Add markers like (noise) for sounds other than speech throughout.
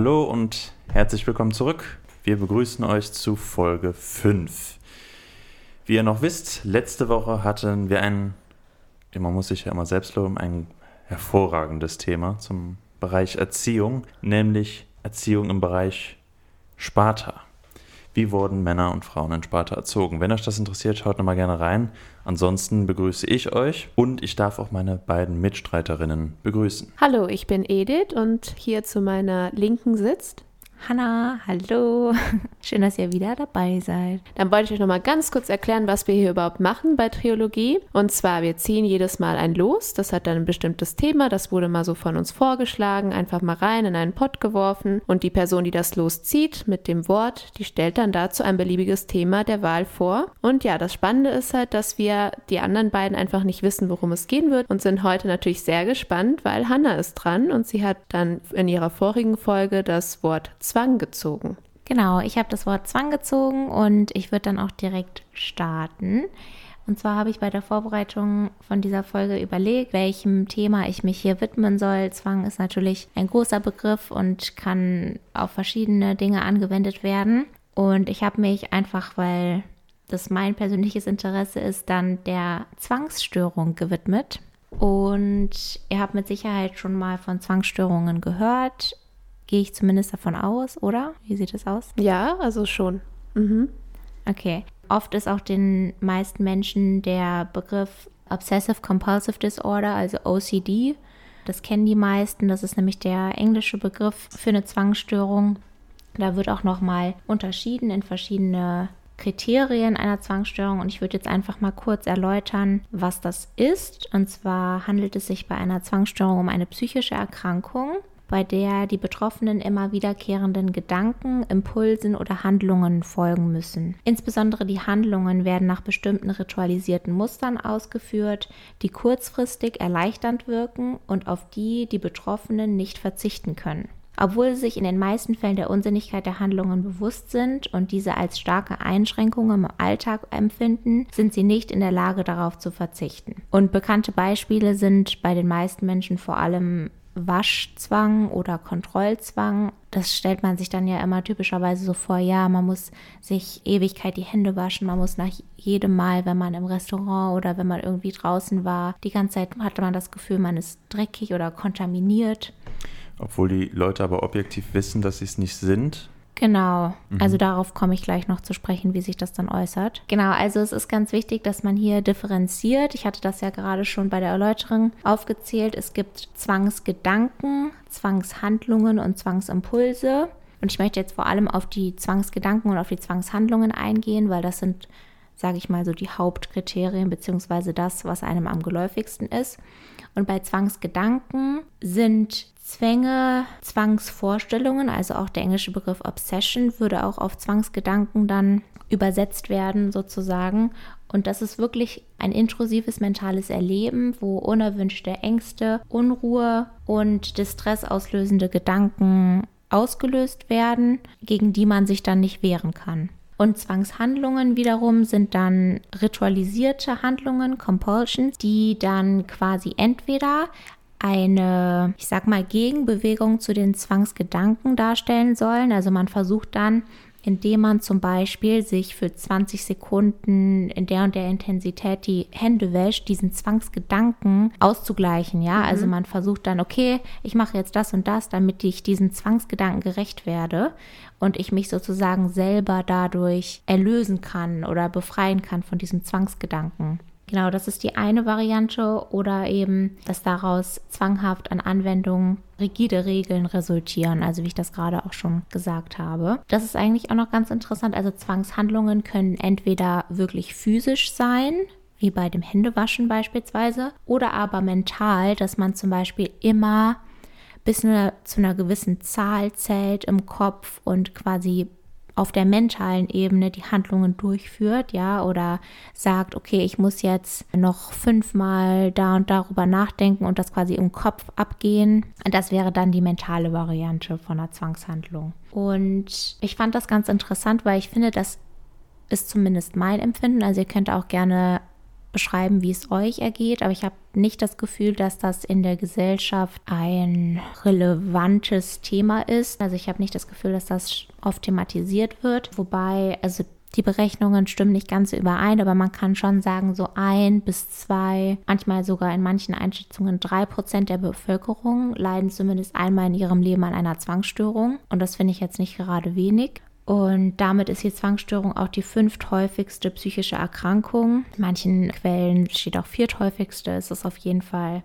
Hallo und herzlich willkommen zurück. Wir begrüßen euch zu Folge 5. Wie ihr noch wisst, letzte Woche hatten wir ein, man muss sich ja immer selbst loben, ein hervorragendes Thema zum Bereich Erziehung, nämlich Erziehung im Bereich Sparta. Wie wurden Männer und Frauen in Sparta erzogen? Wenn euch das interessiert, schaut nochmal gerne rein. Ansonsten begrüße ich euch und ich darf auch meine beiden Mitstreiterinnen begrüßen. Hallo, ich bin Edith und hier zu meiner Linken sitzt Hanna, hallo. (laughs) Schön, dass ihr wieder dabei seid. Dann wollte ich euch noch mal ganz kurz erklären, was wir hier überhaupt machen bei Triologie. Und zwar, wir ziehen jedes Mal ein Los. Das hat dann ein bestimmtes Thema. Das wurde mal so von uns vorgeschlagen, einfach mal rein in einen Pott geworfen. Und die Person, die das Los zieht mit dem Wort, die stellt dann dazu ein beliebiges Thema der Wahl vor. Und ja, das Spannende ist halt, dass wir die anderen beiden einfach nicht wissen, worum es gehen wird und sind heute natürlich sehr gespannt, weil Hanna ist dran und sie hat dann in ihrer vorigen Folge das Wort Zwang gezogen. Genau, ich habe das Wort Zwang gezogen und ich würde dann auch direkt starten. Und zwar habe ich bei der Vorbereitung von dieser Folge überlegt, welchem Thema ich mich hier widmen soll. Zwang ist natürlich ein großer Begriff und kann auf verschiedene Dinge angewendet werden. Und ich habe mich einfach, weil das mein persönliches Interesse ist, dann der Zwangsstörung gewidmet. Und ihr habt mit Sicherheit schon mal von Zwangsstörungen gehört. Gehe ich zumindest davon aus, oder? Wie sieht es aus? Ja, also schon. Mhm. Okay. Oft ist auch den meisten Menschen der Begriff Obsessive Compulsive Disorder, also OCD. Das kennen die meisten. Das ist nämlich der englische Begriff für eine Zwangsstörung. Da wird auch nochmal unterschieden in verschiedene Kriterien einer Zwangsstörung und ich würde jetzt einfach mal kurz erläutern, was das ist. Und zwar handelt es sich bei einer Zwangsstörung um eine psychische Erkrankung, bei der die Betroffenen immer wiederkehrenden Gedanken, Impulsen oder Handlungen folgen müssen. Insbesondere die Handlungen werden nach bestimmten ritualisierten Mustern ausgeführt, die kurzfristig erleichternd wirken und auf die die Betroffenen nicht verzichten können. Obwohl sie sich in den meisten Fällen der Unsinnigkeit der Handlungen bewusst sind und diese als starke Einschränkungen im Alltag empfinden, sind sie nicht in der Lage darauf zu verzichten. Und bekannte Beispiele sind bei den meisten Menschen vor allem Waschzwang oder Kontrollzwang. Das stellt man sich dann ja immer typischerweise so vor, ja, man muss sich Ewigkeit die Hände waschen, man muss nach jedem Mal, wenn man im Restaurant oder wenn man irgendwie draußen war, die ganze Zeit hatte man das Gefühl, man ist dreckig oder kontaminiert. Obwohl die Leute aber objektiv wissen, dass sie es nicht sind. Genau, mhm. also darauf komme ich gleich noch zu sprechen, wie sich das dann äußert. Genau, also es ist ganz wichtig, dass man hier differenziert. Ich hatte das ja gerade schon bei der Erläuterung aufgezählt. Es gibt Zwangsgedanken, Zwangshandlungen und Zwangsimpulse. Und ich möchte jetzt vor allem auf die Zwangsgedanken und auf die Zwangshandlungen eingehen, weil das sind, sage ich mal, so die Hauptkriterien beziehungsweise das, was einem am geläufigsten ist. Und bei Zwangsgedanken sind Zwänge, Zwangsvorstellungen, also auch der englische Begriff Obsession würde auch auf Zwangsgedanken dann übersetzt werden sozusagen. Und das ist wirklich ein intrusives mentales Erleben, wo unerwünschte Ängste, Unruhe und Distress auslösende Gedanken ausgelöst werden, gegen die man sich dann nicht wehren kann. Und Zwangshandlungen wiederum sind dann ritualisierte Handlungen, Compulsions, die dann quasi entweder eine, ich sag mal, Gegenbewegung zu den Zwangsgedanken darstellen sollen. Also man versucht dann, indem man zum Beispiel sich für 20 Sekunden in der und der Intensität die Hände wäscht, diesen Zwangsgedanken auszugleichen. Ja, mhm. also man versucht dann, okay, ich mache jetzt das und das, damit ich diesen Zwangsgedanken gerecht werde und ich mich sozusagen selber dadurch erlösen kann oder befreien kann von diesem Zwangsgedanken. Genau, das ist die eine Variante oder eben, dass daraus zwanghaft an Anwendungen rigide Regeln resultieren, also wie ich das gerade auch schon gesagt habe. Das ist eigentlich auch noch ganz interessant. Also Zwangshandlungen können entweder wirklich physisch sein, wie bei dem Händewaschen beispielsweise, oder aber mental, dass man zum Beispiel immer bis nur zu einer gewissen Zahl zählt im Kopf und quasi auf der mentalen Ebene die Handlungen durchführt, ja, oder sagt, okay, ich muss jetzt noch fünfmal da und darüber nachdenken und das quasi im Kopf abgehen. Das wäre dann die mentale Variante von einer Zwangshandlung. Und ich fand das ganz interessant, weil ich finde, das ist zumindest mein Empfinden. Also ihr könnt auch gerne beschreiben, wie es euch ergeht, aber ich habe nicht das Gefühl, dass das in der Gesellschaft ein relevantes Thema ist. Also ich habe nicht das Gefühl, dass das oft thematisiert wird. Wobei, also die Berechnungen stimmen nicht ganz überein, aber man kann schon sagen, so ein bis zwei, manchmal sogar in manchen Einschätzungen drei Prozent der Bevölkerung leiden zumindest einmal in ihrem Leben an einer Zwangsstörung. Und das finde ich jetzt nicht gerade wenig. Und damit ist die Zwangsstörung auch die fünfthäufigste psychische Erkrankung. In manchen Quellen steht auch vierthäufigste. Es ist auf jeden Fall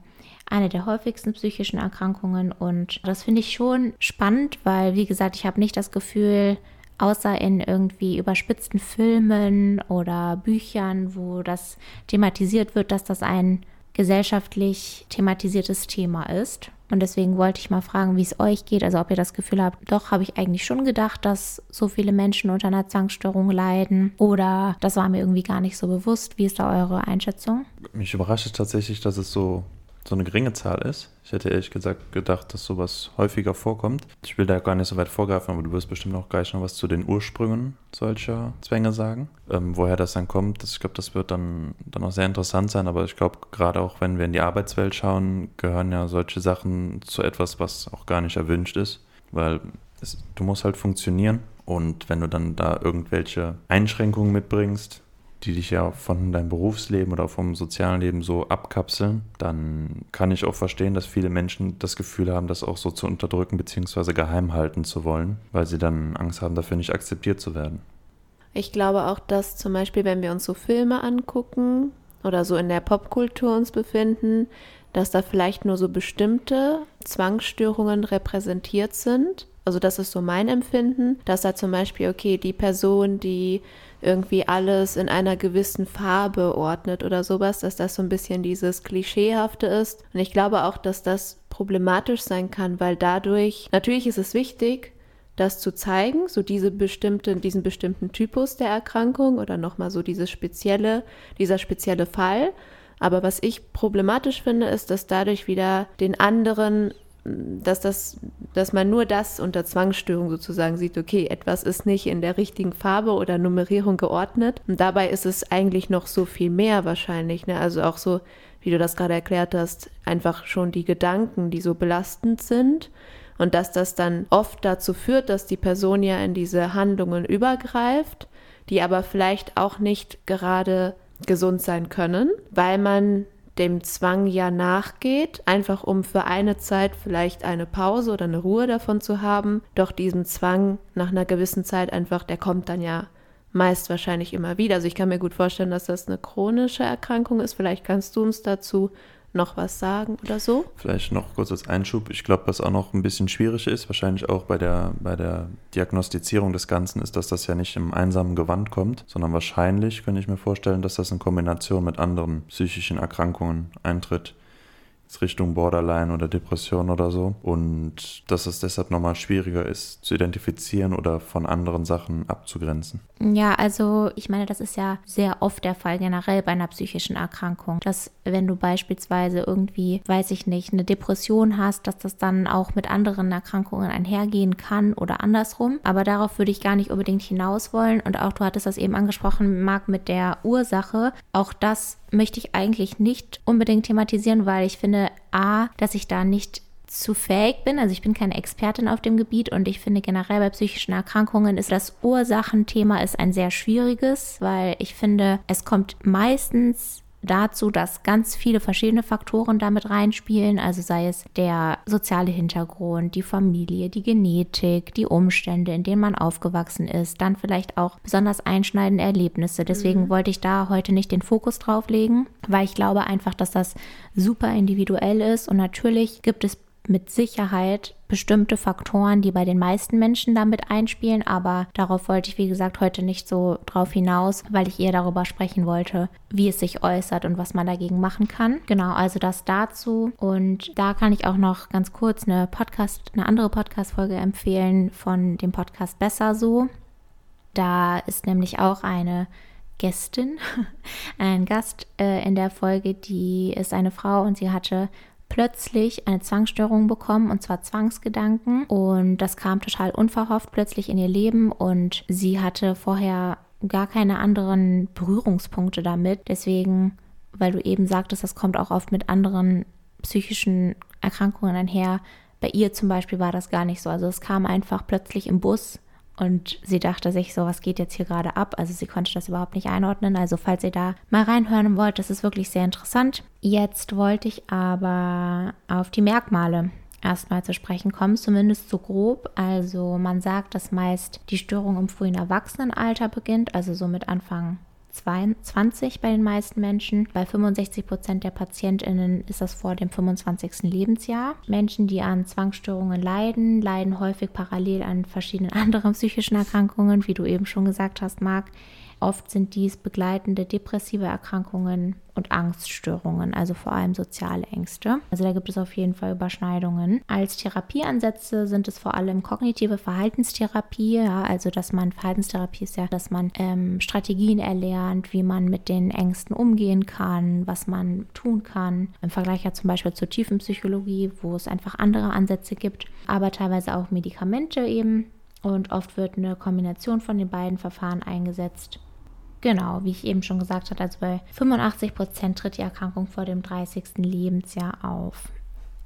eine der häufigsten psychischen Erkrankungen. Und das finde ich schon spannend, weil, wie gesagt, ich habe nicht das Gefühl, außer in irgendwie überspitzten Filmen oder Büchern, wo das thematisiert wird, dass das ein gesellschaftlich thematisiertes Thema ist. Und deswegen wollte ich mal fragen, wie es euch geht. Also ob ihr das Gefühl habt, doch habe ich eigentlich schon gedacht, dass so viele Menschen unter einer Zwangsstörung leiden. Oder das war mir irgendwie gar nicht so bewusst. Wie ist da eure Einschätzung? Mich überrascht es tatsächlich, dass es so so eine geringe Zahl ist. Ich hätte ehrlich gesagt gedacht, dass sowas häufiger vorkommt. Ich will da gar nicht so weit vorgreifen, aber du wirst bestimmt auch gleich noch was zu den Ursprüngen solcher Zwänge sagen. Ähm, woher das dann kommt, das, ich glaube, das wird dann, dann auch sehr interessant sein, aber ich glaube, gerade auch wenn wir in die Arbeitswelt schauen, gehören ja solche Sachen zu etwas, was auch gar nicht erwünscht ist, weil es, du musst halt funktionieren und wenn du dann da irgendwelche Einschränkungen mitbringst, die dich ja von deinem Berufsleben oder vom sozialen Leben so abkapseln, dann kann ich auch verstehen, dass viele Menschen das Gefühl haben, das auch so zu unterdrücken bzw. geheim halten zu wollen, weil sie dann Angst haben, dafür nicht akzeptiert zu werden. Ich glaube auch, dass zum Beispiel, wenn wir uns so Filme angucken oder so in der Popkultur uns befinden, dass da vielleicht nur so bestimmte Zwangsstörungen repräsentiert sind. Also das ist so mein Empfinden, dass da zum Beispiel, okay, die Person, die irgendwie alles in einer gewissen Farbe ordnet oder sowas, dass das so ein bisschen dieses Klischeehafte ist. Und ich glaube auch, dass das problematisch sein kann, weil dadurch, natürlich ist es wichtig, das zu zeigen, so diese bestimmte, diesen bestimmten Typus der Erkrankung oder nochmal so dieses spezielle, dieser spezielle Fall. Aber was ich problematisch finde, ist, dass dadurch wieder den anderen dass das, dass man nur das unter Zwangsstörung sozusagen sieht, okay, etwas ist nicht in der richtigen Farbe oder Nummerierung geordnet. Und dabei ist es eigentlich noch so viel mehr wahrscheinlich. Ne? Also auch so, wie du das gerade erklärt hast, einfach schon die Gedanken, die so belastend sind. Und dass das dann oft dazu führt, dass die Person ja in diese Handlungen übergreift, die aber vielleicht auch nicht gerade gesund sein können, weil man dem Zwang ja nachgeht, einfach um für eine Zeit vielleicht eine Pause oder eine Ruhe davon zu haben. Doch diesem Zwang nach einer gewissen Zeit einfach, der kommt dann ja meist wahrscheinlich immer wieder. Also ich kann mir gut vorstellen, dass das eine chronische Erkrankung ist. Vielleicht kannst du uns dazu noch was sagen oder so? Vielleicht noch kurz als Einschub. Ich glaube, was auch noch ein bisschen schwierig ist, wahrscheinlich auch bei der, bei der Diagnostizierung des Ganzen, ist, dass das ja nicht im einsamen Gewand kommt, sondern wahrscheinlich könnte ich mir vorstellen, dass das in Kombination mit anderen psychischen Erkrankungen eintritt. Richtung Borderline oder Depression oder so. Und dass es deshalb nochmal schwieriger ist zu identifizieren oder von anderen Sachen abzugrenzen. Ja, also ich meine, das ist ja sehr oft der Fall generell bei einer psychischen Erkrankung, dass wenn du beispielsweise irgendwie, weiß ich nicht, eine Depression hast, dass das dann auch mit anderen Erkrankungen einhergehen kann oder andersrum. Aber darauf würde ich gar nicht unbedingt hinaus wollen. Und auch du hattest das eben angesprochen, Marc, mit der Ursache. Auch das möchte ich eigentlich nicht unbedingt thematisieren, weil ich finde, a, dass ich da nicht zu fähig bin. Also ich bin keine Expertin auf dem Gebiet und ich finde generell bei psychischen Erkrankungen ist das Ursachenthema ist ein sehr schwieriges, weil ich finde, es kommt meistens dazu, dass ganz viele verschiedene Faktoren damit reinspielen, also sei es der soziale Hintergrund, die Familie, die Genetik, die Umstände, in denen man aufgewachsen ist, dann vielleicht auch besonders einschneidende Erlebnisse. Deswegen mhm. wollte ich da heute nicht den Fokus drauf legen, weil ich glaube einfach, dass das super individuell ist und natürlich gibt es mit Sicherheit bestimmte Faktoren, die bei den meisten Menschen damit einspielen, aber darauf wollte ich, wie gesagt, heute nicht so drauf hinaus, weil ich eher darüber sprechen wollte, wie es sich äußert und was man dagegen machen kann. Genau, also das dazu. Und da kann ich auch noch ganz kurz eine Podcast, eine andere Podcast-Folge empfehlen von dem Podcast Besser so. Da ist nämlich auch eine Gästin, (laughs) ein Gast äh, in der Folge, die ist eine Frau und sie hatte plötzlich eine Zwangsstörung bekommen, und zwar Zwangsgedanken. Und das kam total unverhofft plötzlich in ihr Leben und sie hatte vorher gar keine anderen Berührungspunkte damit. Deswegen weil du eben sagtest, das kommt auch oft mit anderen psychischen Erkrankungen einher. Bei ihr zum Beispiel war das gar nicht so. Also es kam einfach plötzlich im Bus und sie dachte sich so, was geht jetzt hier gerade ab? Also sie konnte das überhaupt nicht einordnen. Also falls ihr da mal reinhören wollt, das ist wirklich sehr interessant. Jetzt wollte ich aber auf die Merkmale erstmal zu sprechen kommen, zumindest so grob. Also man sagt, dass meist die Störung im frühen Erwachsenenalter beginnt, also so mit Anfang 22 bei den meisten Menschen. Bei 65 Prozent der PatientInnen ist das vor dem 25. Lebensjahr. Menschen, die an Zwangsstörungen leiden, leiden häufig parallel an verschiedenen (laughs) anderen psychischen Erkrankungen, wie du eben schon gesagt hast, Marc. Oft sind dies begleitende depressive Erkrankungen und Angststörungen, also vor allem soziale Ängste. Also da gibt es auf jeden Fall Überschneidungen. Als Therapieansätze sind es vor allem kognitive Verhaltenstherapie, ja, also dass man Verhaltenstherapie ist ja, dass man ähm, Strategien erlernt, wie man mit den Ängsten umgehen kann, was man tun kann. Im Vergleich ja zum Beispiel zur Tiefenpsychologie, wo es einfach andere Ansätze gibt, aber teilweise auch Medikamente eben. Und oft wird eine Kombination von den beiden Verfahren eingesetzt. Genau, wie ich eben schon gesagt habe, also bei 85 Prozent tritt die Erkrankung vor dem 30. Lebensjahr auf.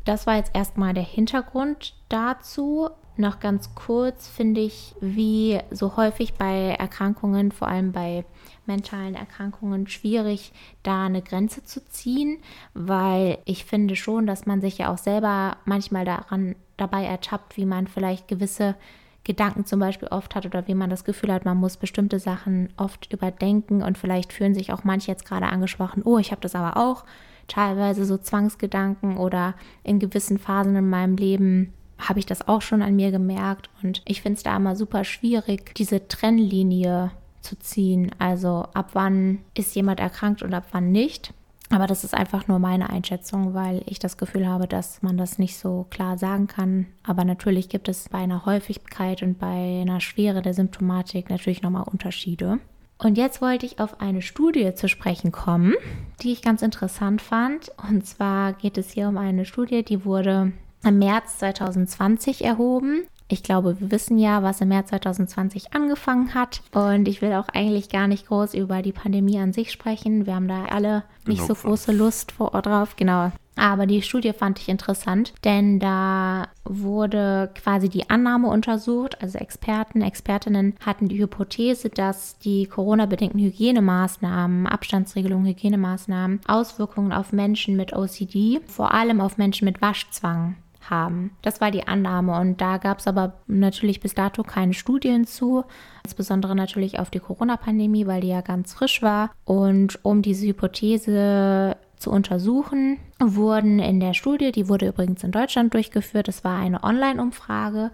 Das war jetzt erstmal der Hintergrund dazu. Noch ganz kurz finde ich, wie so häufig bei Erkrankungen, vor allem bei mentalen Erkrankungen, schwierig, da eine Grenze zu ziehen, weil ich finde schon, dass man sich ja auch selber manchmal daran dabei ertappt, wie man vielleicht gewisse Gedanken zum Beispiel oft hat oder wie man das Gefühl hat, man muss bestimmte Sachen oft überdenken und vielleicht fühlen sich auch manche jetzt gerade angesprochen, oh, ich habe das aber auch, teilweise so Zwangsgedanken oder in gewissen Phasen in meinem Leben habe ich das auch schon an mir gemerkt und ich finde es da immer super schwierig, diese Trennlinie zu ziehen. Also ab wann ist jemand erkrankt und ab wann nicht. Aber das ist einfach nur meine Einschätzung, weil ich das Gefühl habe, dass man das nicht so klar sagen kann. Aber natürlich gibt es bei einer Häufigkeit und bei einer Schwere der Symptomatik natürlich nochmal Unterschiede. Und jetzt wollte ich auf eine Studie zu sprechen kommen, die ich ganz interessant fand. Und zwar geht es hier um eine Studie, die wurde im März 2020 erhoben ich glaube, wir wissen ja, was im März 2020 angefangen hat. Und ich will auch eigentlich gar nicht groß über die Pandemie an sich sprechen. Wir haben da alle nicht so große Lust vor, drauf. Genau. Aber die Studie fand ich interessant, denn da wurde quasi die Annahme untersucht. Also Experten, Expertinnen hatten die Hypothese, dass die Corona-bedingten Hygienemaßnahmen, Abstandsregelungen, Hygienemaßnahmen Auswirkungen auf Menschen mit OCD, vor allem auf Menschen mit Waschzwang haben. Das war die Annahme und da gab es aber natürlich bis dato keine Studien zu, insbesondere natürlich auf die Corona-Pandemie, weil die ja ganz frisch war. Und um diese Hypothese zu untersuchen, wurden in der Studie, die wurde übrigens in Deutschland durchgeführt, das war eine Online-Umfrage,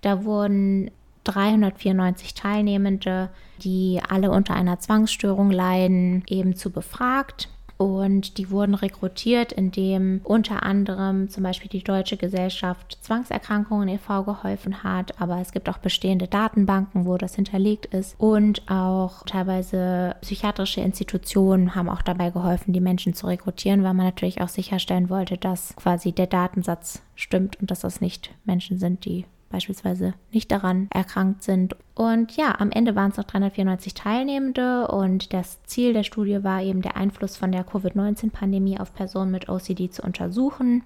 da wurden 394 Teilnehmende, die alle unter einer Zwangsstörung leiden, eben zu befragt. Und die wurden rekrutiert, indem unter anderem zum Beispiel die Deutsche Gesellschaft Zwangserkrankungen e.V. geholfen hat. Aber es gibt auch bestehende Datenbanken, wo das hinterlegt ist. Und auch teilweise psychiatrische Institutionen haben auch dabei geholfen, die Menschen zu rekrutieren, weil man natürlich auch sicherstellen wollte, dass quasi der Datensatz stimmt und dass das nicht Menschen sind, die beispielsweise nicht daran erkrankt sind. Und ja, am Ende waren es noch 394 Teilnehmende und das Ziel der Studie war eben der Einfluss von der Covid-19-Pandemie auf Personen mit OCD zu untersuchen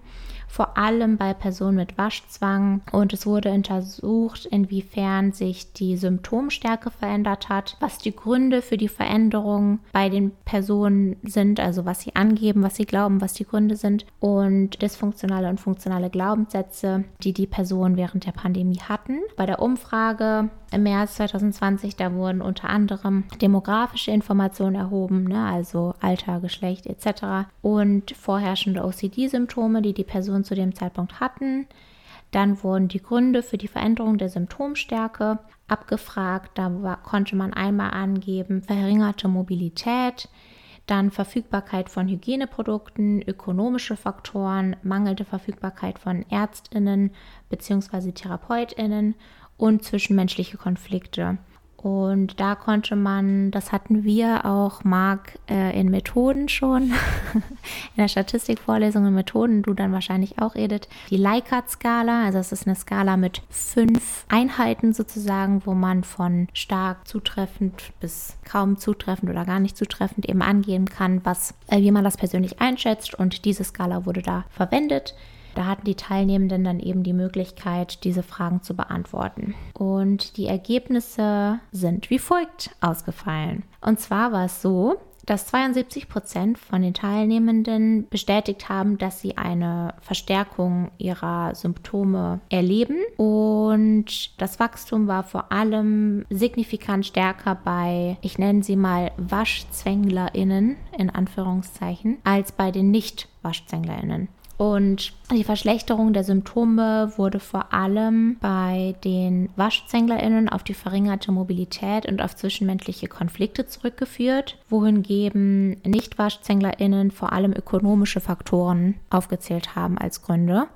vor allem bei Personen mit Waschzwang. Und es wurde untersucht, inwiefern sich die Symptomstärke verändert hat, was die Gründe für die Veränderung bei den Personen sind, also was sie angeben, was sie glauben, was die Gründe sind und dysfunktionale und funktionale Glaubenssätze, die die Personen während der Pandemie hatten. Bei der Umfrage im März 2020, da wurden unter anderem demografische Informationen erhoben, ne, also Alter, Geschlecht etc. und vorherrschende OCD-Symptome, die die Personen zu dem Zeitpunkt hatten. Dann wurden die Gründe für die Veränderung der Symptomstärke abgefragt. Da war, konnte man einmal angeben verringerte Mobilität, dann Verfügbarkeit von Hygieneprodukten, ökonomische Faktoren, mangelnde Verfügbarkeit von Ärztinnen bzw. Therapeutinnen und zwischenmenschliche Konflikte. Und da konnte man, das hatten wir auch, Marc, äh, in Methoden schon, (laughs) in der Statistikvorlesung in Methoden, du dann wahrscheinlich auch, Edith, die Likert-Skala. Also es ist eine Skala mit fünf Einheiten sozusagen, wo man von stark zutreffend bis kaum zutreffend oder gar nicht zutreffend eben angeben kann, was, äh, wie man das persönlich einschätzt. Und diese Skala wurde da verwendet. Da hatten die Teilnehmenden dann eben die Möglichkeit, diese Fragen zu beantworten. Und die Ergebnisse sind wie folgt ausgefallen. Und zwar war es so, dass 72 Prozent von den Teilnehmenden bestätigt haben, dass sie eine Verstärkung ihrer Symptome erleben. Und das Wachstum war vor allem signifikant stärker bei, ich nenne sie mal WaschzwänglerInnen in Anführungszeichen, als bei den Nicht-WaschzwänglerInnen. Und die Verschlechterung der Symptome wurde vor allem bei den WaschzänglerInnen auf die verringerte Mobilität und auf zwischenmenschliche Konflikte zurückgeführt, wohingegen Nicht-WaschzänglerInnen vor allem ökonomische Faktoren aufgezählt haben als Gründe.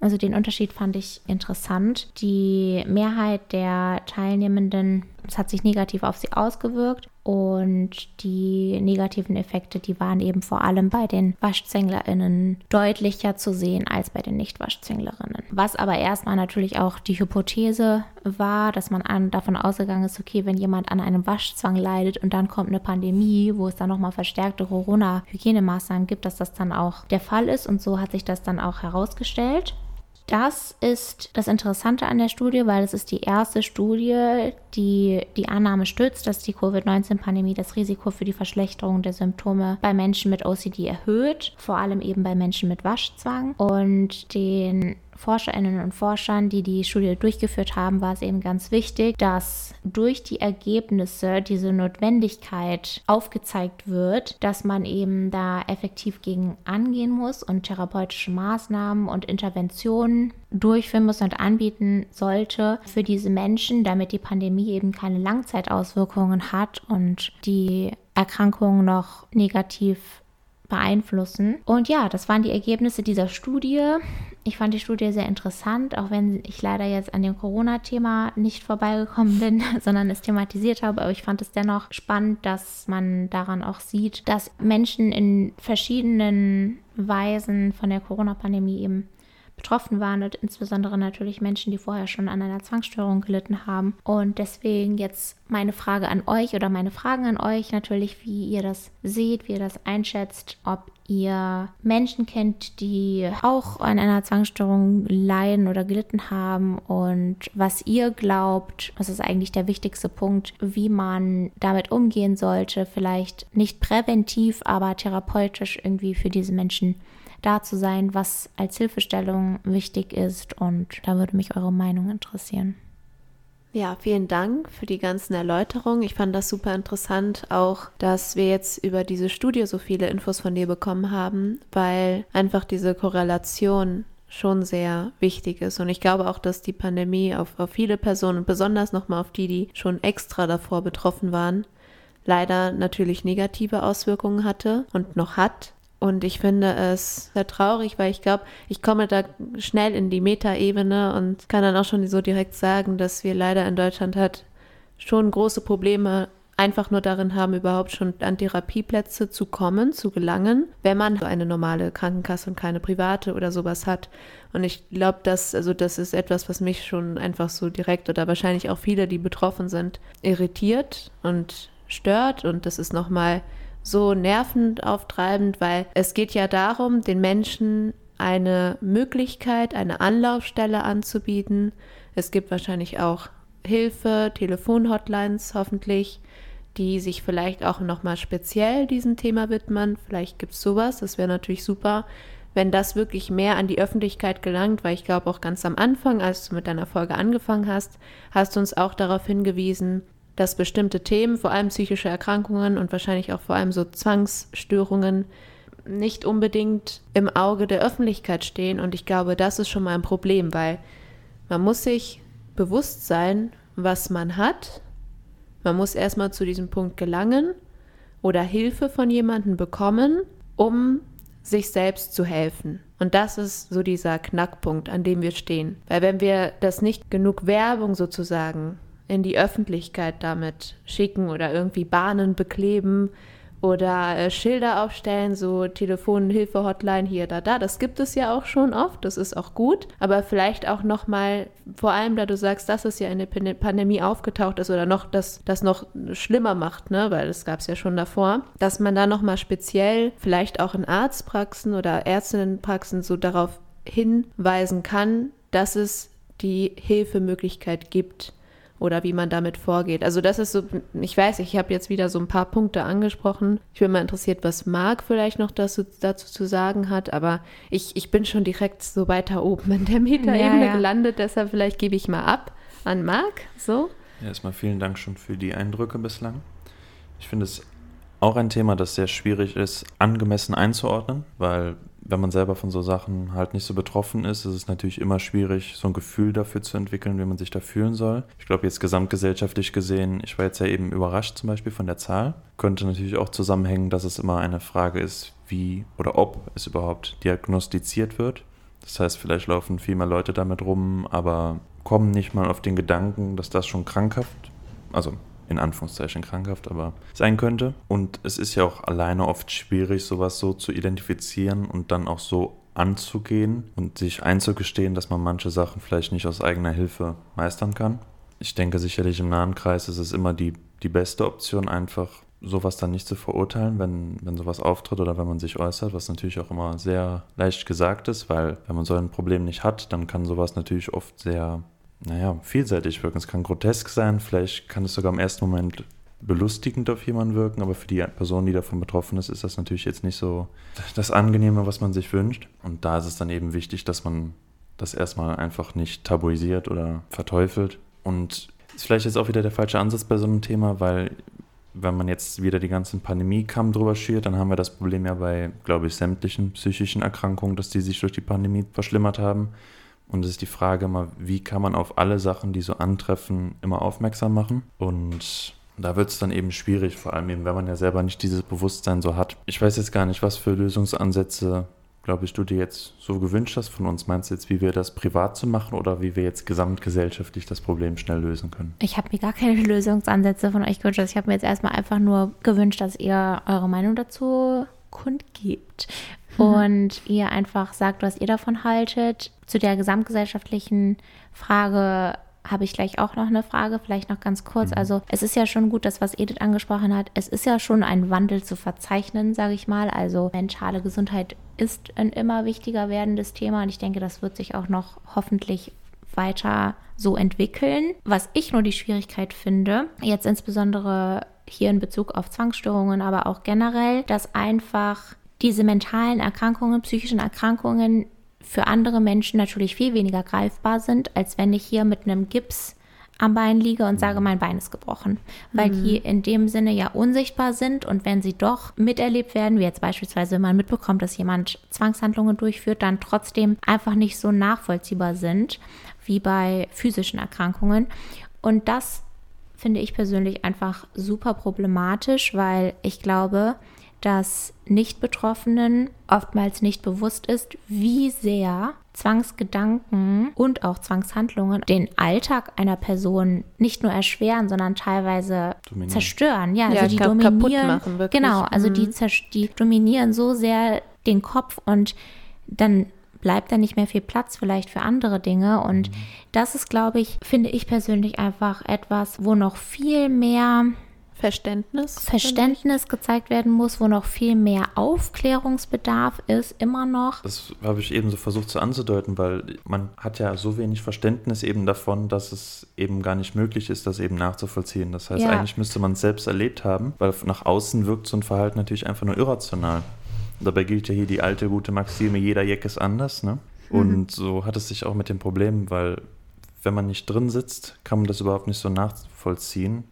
Also den Unterschied fand ich interessant. Die Mehrheit der Teilnehmenden, es hat sich negativ auf sie ausgewirkt und die negativen Effekte, die waren eben vor allem bei den WaschzänglerInnen deutlicher zu sehen als bei den Nicht-WaschzänglerInnen. Was aber erstmal natürlich auch die Hypothese war, dass man an, davon ausgegangen ist, okay, wenn jemand an einem Waschzwang leidet und dann kommt eine Pandemie, wo es dann nochmal verstärkte Corona-Hygienemaßnahmen gibt, dass das dann auch der Fall ist und so hat sich das dann auch herausgestellt. Das ist das Interessante an der Studie, weil es ist die erste Studie, die die Annahme stützt, dass die Covid-19-Pandemie das Risiko für die Verschlechterung der Symptome bei Menschen mit OCD erhöht, vor allem eben bei Menschen mit Waschzwang. Und den Forscherinnen und Forschern, die die Studie durchgeführt haben, war es eben ganz wichtig, dass durch die Ergebnisse diese Notwendigkeit aufgezeigt wird, dass man eben da effektiv gegen angehen muss und therapeutische Maßnahmen und Interventionen durchführen muss und anbieten sollte für diese Menschen, damit die Pandemie eben keine Langzeitauswirkungen hat und die Erkrankung noch negativ beeinflussen. Und ja, das waren die Ergebnisse dieser Studie. Ich fand die Studie sehr interessant, auch wenn ich leider jetzt an dem Corona-Thema nicht vorbeigekommen bin, (laughs) sondern es thematisiert habe. Aber ich fand es dennoch spannend, dass man daran auch sieht, dass Menschen in verschiedenen Weisen von der Corona-Pandemie eben betroffen waren und insbesondere natürlich Menschen, die vorher schon an einer Zwangsstörung gelitten haben. Und deswegen jetzt meine Frage an euch oder meine Fragen an euch natürlich, wie ihr das seht, wie ihr das einschätzt, ob ihr Menschen kennt, die auch an einer Zwangsstörung leiden oder gelitten haben und was ihr glaubt, das ist eigentlich der wichtigste Punkt, wie man damit umgehen sollte, vielleicht nicht präventiv, aber therapeutisch irgendwie für diese Menschen da zu sein, was als Hilfestellung wichtig ist. Und da würde mich eure Meinung interessieren. Ja, vielen Dank für die ganzen Erläuterungen. Ich fand das super interessant, auch dass wir jetzt über diese Studie so viele Infos von dir bekommen haben, weil einfach diese Korrelation schon sehr wichtig ist. Und ich glaube auch, dass die Pandemie auf, auf viele Personen, besonders nochmal auf die, die schon extra davor betroffen waren, leider natürlich negative Auswirkungen hatte und noch hat. Und ich finde es sehr traurig, weil ich glaube, ich komme da schnell in die Metaebene und kann dann auch schon so direkt sagen, dass wir leider in Deutschland halt schon große Probleme einfach nur darin haben, überhaupt schon an Therapieplätze zu kommen, zu gelangen, wenn man eine normale Krankenkasse und keine private oder sowas hat. Und ich glaube, dass, also das ist etwas, was mich schon einfach so direkt oder wahrscheinlich auch viele, die betroffen sind, irritiert und stört. Und das ist nochmal so nervend auftreibend, weil es geht ja darum, den Menschen eine Möglichkeit, eine Anlaufstelle anzubieten. Es gibt wahrscheinlich auch Hilfe, Telefonhotlines hoffentlich, die sich vielleicht auch nochmal speziell diesem Thema widmen. Vielleicht gibt es sowas, das wäre natürlich super, wenn das wirklich mehr an die Öffentlichkeit gelangt, weil ich glaube auch ganz am Anfang, als du mit deiner Folge angefangen hast, hast du uns auch darauf hingewiesen, dass bestimmte Themen, vor allem psychische Erkrankungen und wahrscheinlich auch vor allem so Zwangsstörungen, nicht unbedingt im Auge der Öffentlichkeit stehen. Und ich glaube, das ist schon mal ein Problem, weil man muss sich bewusst sein, was man hat. Man muss erstmal zu diesem Punkt gelangen oder Hilfe von jemandem bekommen, um sich selbst zu helfen. Und das ist so dieser Knackpunkt, an dem wir stehen. Weil wenn wir das nicht genug Werbung sozusagen in die Öffentlichkeit damit schicken oder irgendwie Bahnen bekleben oder äh, Schilder aufstellen, so Telefonhilfe, Hotline hier, da, da. Das gibt es ja auch schon oft, das ist auch gut. Aber vielleicht auch nochmal, vor allem da du sagst, dass es ja in der Pandemie aufgetaucht ist oder noch das, das noch schlimmer macht, ne, weil das gab es ja schon davor, dass man da nochmal speziell vielleicht auch in Arztpraxen oder Ärztinnenpraxen so darauf hinweisen kann, dass es die Hilfemöglichkeit gibt oder wie man damit vorgeht. Also das ist so, ich weiß, ich habe jetzt wieder so ein paar Punkte angesprochen. Ich bin mal interessiert, was Marc vielleicht noch dazu, dazu zu sagen hat, aber ich, ich bin schon direkt so weiter oben in der Metaebene ja, ja. gelandet, deshalb vielleicht gebe ich mal ab an Marc. So. Erstmal vielen Dank schon für die Eindrücke bislang. Ich finde es auch ein Thema, das sehr schwierig ist, angemessen einzuordnen, weil wenn man selber von so Sachen halt nicht so betroffen ist, ist es natürlich immer schwierig, so ein Gefühl dafür zu entwickeln, wie man sich da fühlen soll. Ich glaube, jetzt gesamtgesellschaftlich gesehen, ich war jetzt ja eben überrascht zum Beispiel von der Zahl, könnte natürlich auch zusammenhängen, dass es immer eine Frage ist, wie oder ob es überhaupt diagnostiziert wird. Das heißt, vielleicht laufen viel mehr Leute damit rum, aber kommen nicht mal auf den Gedanken, dass das schon krankhaft, also in Anführungszeichen krankhaft, aber sein könnte. Und es ist ja auch alleine oft schwierig, sowas so zu identifizieren und dann auch so anzugehen und sich einzugestehen, dass man manche Sachen vielleicht nicht aus eigener Hilfe meistern kann. Ich denke sicherlich im nahen Kreis ist es immer die, die beste Option, einfach sowas dann nicht zu verurteilen, wenn, wenn sowas auftritt oder wenn man sich äußert, was natürlich auch immer sehr leicht gesagt ist, weil wenn man so ein Problem nicht hat, dann kann sowas natürlich oft sehr naja, vielseitig wirken. Es kann grotesk sein, vielleicht kann es sogar im ersten Moment belustigend auf jemanden wirken, aber für die Person, die davon betroffen ist, ist das natürlich jetzt nicht so das Angenehme, was man sich wünscht. Und da ist es dann eben wichtig, dass man das erstmal einfach nicht tabuisiert oder verteufelt. Und ist vielleicht jetzt auch wieder der falsche Ansatz bei so einem Thema, weil wenn man jetzt wieder die ganzen Pandemie-Kamm drüber schert, dann haben wir das Problem ja bei, glaube ich, sämtlichen psychischen Erkrankungen, dass die sich durch die Pandemie verschlimmert haben. Und es ist die Frage immer, wie kann man auf alle Sachen, die so antreffen, immer aufmerksam machen? Und da wird es dann eben schwierig, vor allem eben, wenn man ja selber nicht dieses Bewusstsein so hat. Ich weiß jetzt gar nicht, was für Lösungsansätze, glaube ich, du dir jetzt so gewünscht hast von uns. Meinst du jetzt, wie wir das privat zu machen oder wie wir jetzt gesamtgesellschaftlich das Problem schnell lösen können? Ich habe mir gar keine (laughs) Lösungsansätze von euch gewünscht. Ich habe mir jetzt erstmal einfach nur gewünscht, dass ihr eure Meinung dazu kundgebt mhm. und ihr einfach sagt, was ihr davon haltet. Zu der gesamtgesellschaftlichen Frage habe ich gleich auch noch eine Frage, vielleicht noch ganz kurz. Mhm. Also es ist ja schon gut, das, was Edith angesprochen hat. Es ist ja schon ein Wandel zu verzeichnen, sage ich mal. Also mentale Gesundheit ist ein immer wichtiger werdendes Thema und ich denke, das wird sich auch noch hoffentlich weiter so entwickeln. Was ich nur die Schwierigkeit finde, jetzt insbesondere hier in Bezug auf Zwangsstörungen, aber auch generell, dass einfach diese mentalen Erkrankungen, psychischen Erkrankungen für andere Menschen natürlich viel weniger greifbar sind, als wenn ich hier mit einem Gips am Bein liege und sage, mein Bein ist gebrochen, weil mhm. die in dem Sinne ja unsichtbar sind und wenn sie doch miterlebt werden, wie jetzt beispielsweise, wenn man mitbekommt, dass jemand Zwangshandlungen durchführt, dann trotzdem einfach nicht so nachvollziehbar sind wie bei physischen Erkrankungen. Und das finde ich persönlich einfach super problematisch, weil ich glaube, dass Nicht-Betroffenen oftmals nicht bewusst ist, wie sehr Zwangsgedanken und auch Zwangshandlungen den Alltag einer Person nicht nur erschweren, sondern teilweise dominieren. zerstören. Ja, ja also die dominieren. Machen. Genau, also mhm. die, die dominieren so sehr den Kopf und dann bleibt da nicht mehr viel Platz vielleicht für andere Dinge. Und mhm. das ist, glaube ich, finde ich persönlich einfach etwas, wo noch viel mehr Verständnis. Verständnis gezeigt werden muss, wo noch viel mehr Aufklärungsbedarf ist, immer noch. Das habe ich eben so versucht zu anzudeuten, weil man hat ja so wenig Verständnis eben davon, dass es eben gar nicht möglich ist, das eben nachzuvollziehen. Das heißt, ja. eigentlich müsste man es selbst erlebt haben, weil nach außen wirkt so ein Verhalten natürlich einfach nur irrational. Dabei gilt ja hier die alte gute Maxime, jeder Jeck ist anders, ne? Mhm. Und mhm. so hat es sich auch mit dem Problem, weil wenn man nicht drin sitzt, kann man das überhaupt nicht so nachvollziehen.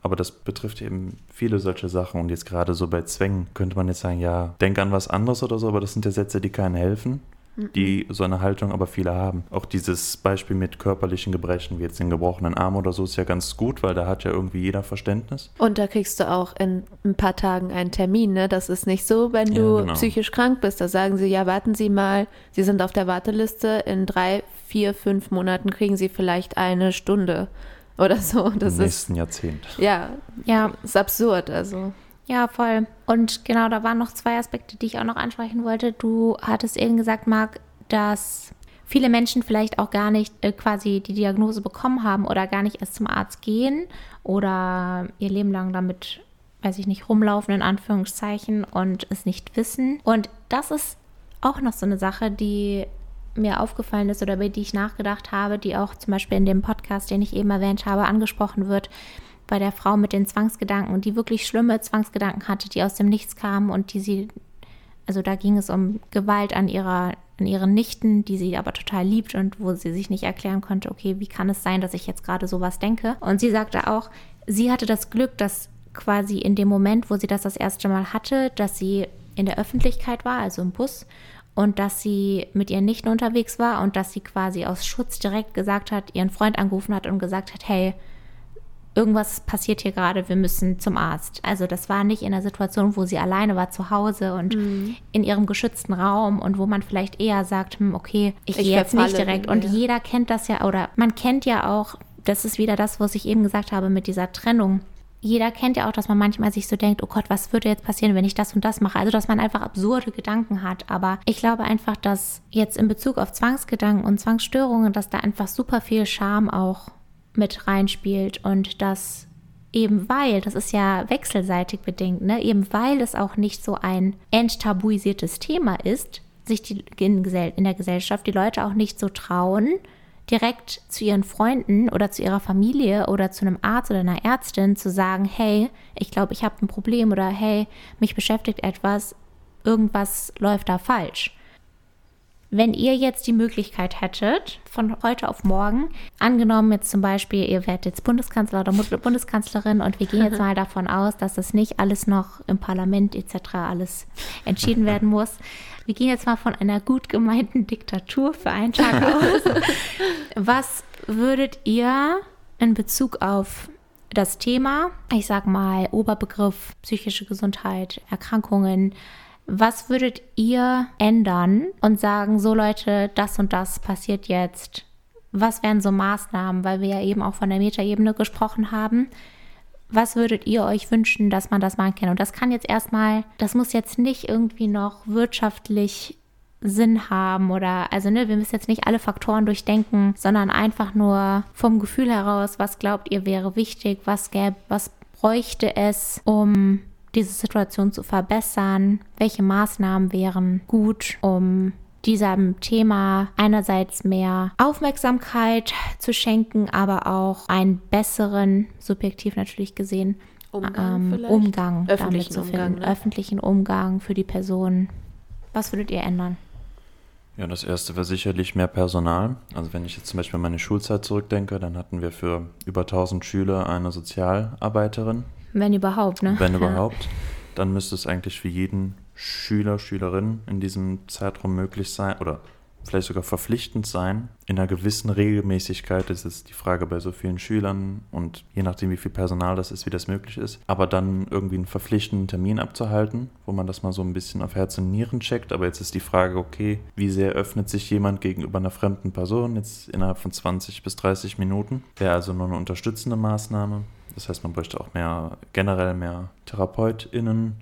Aber das betrifft eben viele solche Sachen. Und jetzt gerade so bei Zwängen könnte man jetzt sagen, ja, denk an was anderes oder so, aber das sind ja Sätze, die keinen helfen die so eine Haltung aber viele haben. Auch dieses Beispiel mit körperlichen Gebrechen, wie jetzt den gebrochenen Arm oder so, ist ja ganz gut, weil da hat ja irgendwie jeder Verständnis. Und da kriegst du auch in ein paar Tagen einen Termin. Ne? Das ist nicht so, wenn du ja, genau. psychisch krank bist. Da sagen sie, ja, warten Sie mal, Sie sind auf der Warteliste. In drei, vier, fünf Monaten kriegen Sie vielleicht eine Stunde oder so. Das Im nächsten ist, Jahrzehnt. Ja, ja, ist absurd. Also. Ja, voll. Und genau, da waren noch zwei Aspekte, die ich auch noch ansprechen wollte. Du hattest eben gesagt, Marc, dass viele Menschen vielleicht auch gar nicht äh, quasi die Diagnose bekommen haben oder gar nicht erst zum Arzt gehen oder ihr Leben lang damit, weiß ich nicht, rumlaufen in Anführungszeichen und es nicht wissen. Und das ist auch noch so eine Sache, die mir aufgefallen ist oder über die ich nachgedacht habe, die auch zum Beispiel in dem Podcast, den ich eben erwähnt habe, angesprochen wird, bei der Frau mit den Zwangsgedanken die wirklich schlimme Zwangsgedanken hatte, die aus dem Nichts kamen und die sie, also da ging es um Gewalt an ihrer, an ihren Nichten, die sie aber total liebt und wo sie sich nicht erklären konnte, okay, wie kann es sein, dass ich jetzt gerade sowas denke? Und sie sagte auch, sie hatte das Glück, dass quasi in dem Moment, wo sie das das erste Mal hatte, dass sie in der Öffentlichkeit war, also im Bus, und dass sie mit ihren Nichten unterwegs war und dass sie quasi aus Schutz direkt gesagt hat, ihren Freund angerufen hat und gesagt hat, hey, irgendwas passiert hier gerade, wir müssen zum Arzt. Also das war nicht in der Situation, wo sie alleine war zu Hause und mhm. in ihrem geschützten Raum und wo man vielleicht eher sagt, hm, okay, ich, ich gehe jetzt nicht direkt. Und ja. jeder kennt das ja oder man kennt ja auch, das ist wieder das, was ich eben gesagt habe mit dieser Trennung jeder kennt ja auch, dass man manchmal sich so denkt, oh Gott, was würde jetzt passieren, wenn ich das und das mache? Also, dass man einfach absurde Gedanken hat. Aber ich glaube einfach, dass jetzt in Bezug auf Zwangsgedanken und Zwangsstörungen, dass da einfach super viel Scham auch mit reinspielt und dass eben weil, das ist ja wechselseitig bedingt, ne, eben weil es auch nicht so ein enttabuisiertes Thema ist, sich die, in, in der Gesellschaft die Leute auch nicht so trauen, direkt zu ihren Freunden oder zu ihrer Familie oder zu einem Arzt oder einer Ärztin zu sagen, hey, ich glaube, ich habe ein Problem oder hey, mich beschäftigt etwas, irgendwas läuft da falsch. Wenn ihr jetzt die Möglichkeit hättet, von heute auf morgen, angenommen jetzt zum Beispiel, ihr werdet jetzt Bundeskanzler oder Bundeskanzlerin und wir gehen jetzt (laughs) mal davon aus, dass das nicht alles noch im Parlament etc. alles entschieden werden muss. Wir gehen jetzt mal von einer gut gemeinten Diktatur für einen Tag (laughs) aus. Was würdet ihr in Bezug auf das Thema, ich sag mal Oberbegriff psychische Gesundheit, Erkrankungen, was würdet ihr ändern und sagen, so Leute, das und das passiert jetzt? Was wären so Maßnahmen, weil wir ja eben auch von der Metaebene gesprochen haben? Was würdet ihr euch wünschen, dass man das machen kann? Und das kann jetzt erstmal, das muss jetzt nicht irgendwie noch wirtschaftlich Sinn haben oder also ne, wir müssen jetzt nicht alle Faktoren durchdenken, sondern einfach nur vom Gefühl heraus, was glaubt ihr wäre wichtig, was gäbe, was bräuchte es, um diese Situation zu verbessern? Welche Maßnahmen wären gut, um diesem Thema einerseits mehr Aufmerksamkeit zu schenken, aber auch einen besseren, subjektiv natürlich gesehen, Umgang, ähm, Umgang damit zu finden, Umgang, ne? öffentlichen Umgang für die Person. Was würdet ihr ändern? Ja, das erste wäre sicherlich mehr Personal. Also wenn ich jetzt zum Beispiel an meine Schulzeit zurückdenke, dann hatten wir für über 1000 Schüler eine Sozialarbeiterin, wenn überhaupt, ne? Wenn überhaupt. Dann müsste es eigentlich für jeden Schüler, Schülerin in diesem Zeitraum möglich sein oder vielleicht sogar verpflichtend sein. In einer gewissen Regelmäßigkeit ist es die Frage bei so vielen Schülern und je nachdem, wie viel Personal das ist, wie das möglich ist. Aber dann irgendwie einen verpflichtenden Termin abzuhalten, wo man das mal so ein bisschen auf Herz und Nieren checkt. Aber jetzt ist die Frage, okay, wie sehr öffnet sich jemand gegenüber einer fremden Person jetzt innerhalb von 20 bis 30 Minuten? Wäre also nur eine unterstützende Maßnahme. Das heißt, man bräuchte auch mehr, generell mehr TherapeutInnen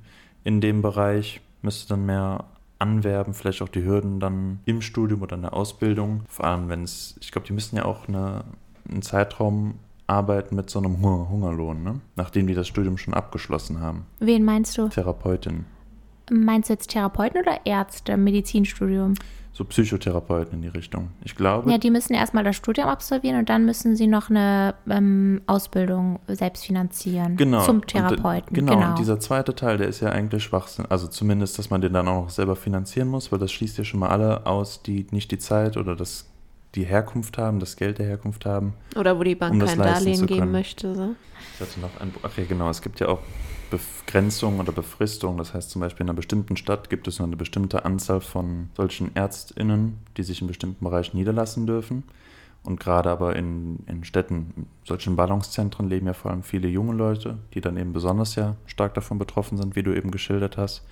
in dem Bereich, müsste dann mehr anwerben, vielleicht auch die Hürden dann im Studium oder in der Ausbildung. Vor allem, wenn es, ich glaube, die müssen ja auch eine, einen Zeitraum arbeiten mit so einem Hungerlohn, ne? nachdem die das Studium schon abgeschlossen haben. Wen meinst du? Therapeutin. Meinst du jetzt Therapeuten oder Ärzte, Medizinstudium? So Psychotherapeuten in die Richtung. Ich glaube. Ja, die müssen erstmal das Studium absolvieren und dann müssen sie noch eine ähm, Ausbildung selbst finanzieren. Genau. Zum Therapeuten. Und, genau. genau. Und dieser zweite Teil, der ist ja eigentlich Schwachsinn. Also zumindest, dass man den dann auch noch selber finanzieren muss, weil das schließt ja schon mal alle aus, die nicht die Zeit oder das die Herkunft haben, das Geld der Herkunft haben. Oder wo die Bank um kein Darlehen geben möchte. So. Ich hatte noch ein, ach ja, genau, es gibt ja auch Begrenzung oder Befristung. Das heißt zum Beispiel in einer bestimmten Stadt gibt es nur eine bestimmte Anzahl von solchen ÄrztInnen, die sich in bestimmten Bereichen niederlassen dürfen. Und gerade aber in, in Städten, in solchen Ballungszentren leben ja vor allem viele junge Leute, die dann eben besonders ja stark davon betroffen sind, wie du eben geschildert hast.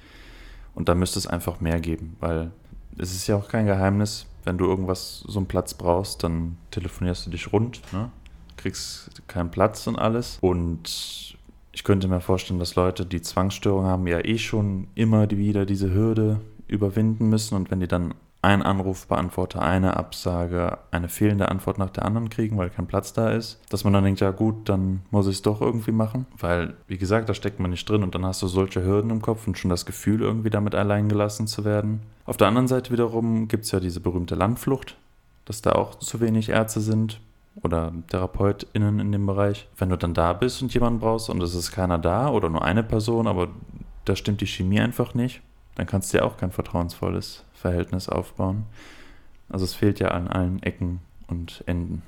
Und da müsste es einfach mehr geben, weil es ist ja auch kein Geheimnis, wenn du irgendwas, so einen Platz brauchst, dann telefonierst du dich rund. Ne? kriegst keinen Platz und alles. Und ich könnte mir vorstellen, dass Leute, die Zwangsstörungen haben, ja eh schon immer wieder diese Hürde überwinden müssen. Und wenn die dann einen Anrufbeantworter, eine Absage, eine fehlende Antwort nach der anderen kriegen, weil kein Platz da ist, dass man dann denkt, ja gut, dann muss ich es doch irgendwie machen, weil, wie gesagt, da steckt man nicht drin und dann hast du solche Hürden im Kopf und schon das Gefühl, irgendwie damit allein gelassen zu werden. Auf der anderen Seite wiederum gibt es ja diese berühmte Landflucht, dass da auch zu wenig Ärzte sind oder TherapeutInnen in dem Bereich. Wenn du dann da bist und jemanden brauchst und es ist keiner da oder nur eine Person, aber da stimmt die Chemie einfach nicht, dann kannst du ja auch kein vertrauensvolles Verhältnis aufbauen. Also es fehlt ja an allen Ecken und Enden.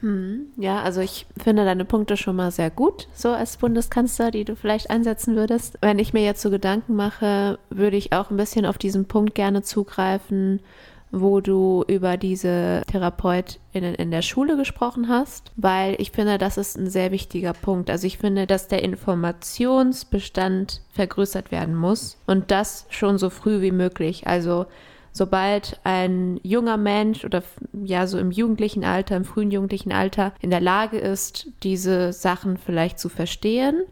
Hm, ja, also ich finde deine Punkte schon mal sehr gut, so als Bundeskanzler, die du vielleicht einsetzen würdest. Wenn ich mir jetzt so Gedanken mache, würde ich auch ein bisschen auf diesen Punkt gerne zugreifen, wo du über diese TherapeutInnen in der Schule gesprochen hast, weil ich finde, das ist ein sehr wichtiger Punkt. Also ich finde, dass der Informationsbestand vergrößert werden muss und das schon so früh wie möglich. Also sobald ein junger Mensch oder ja so im jugendlichen Alter, im frühen jugendlichen Alter in der Lage ist, diese Sachen vielleicht zu verstehen,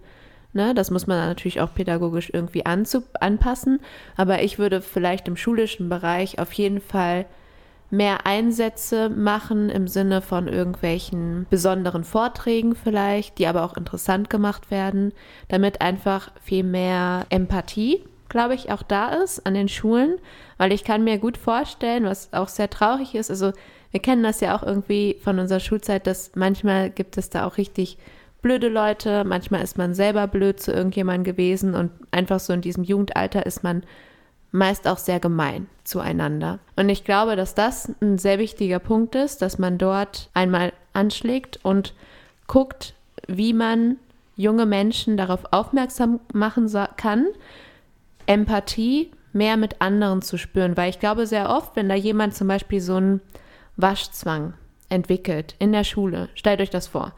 Ne, das muss man natürlich auch pädagogisch irgendwie anpassen. Aber ich würde vielleicht im schulischen Bereich auf jeden Fall mehr Einsätze machen im Sinne von irgendwelchen besonderen Vorträgen vielleicht, die aber auch interessant gemacht werden, damit einfach viel mehr Empathie, glaube ich, auch da ist an den Schulen, weil ich kann mir gut vorstellen, was auch sehr traurig ist, also wir kennen das ja auch irgendwie von unserer Schulzeit, dass manchmal gibt es da auch richtig blöde Leute, manchmal ist man selber blöd zu irgendjemandem gewesen und einfach so in diesem Jugendalter ist man meist auch sehr gemein zueinander. Und ich glaube, dass das ein sehr wichtiger Punkt ist, dass man dort einmal anschlägt und guckt, wie man junge Menschen darauf aufmerksam machen kann, Empathie mehr mit anderen zu spüren. Weil ich glaube, sehr oft, wenn da jemand zum Beispiel so einen Waschzwang entwickelt in der Schule, stellt euch das vor,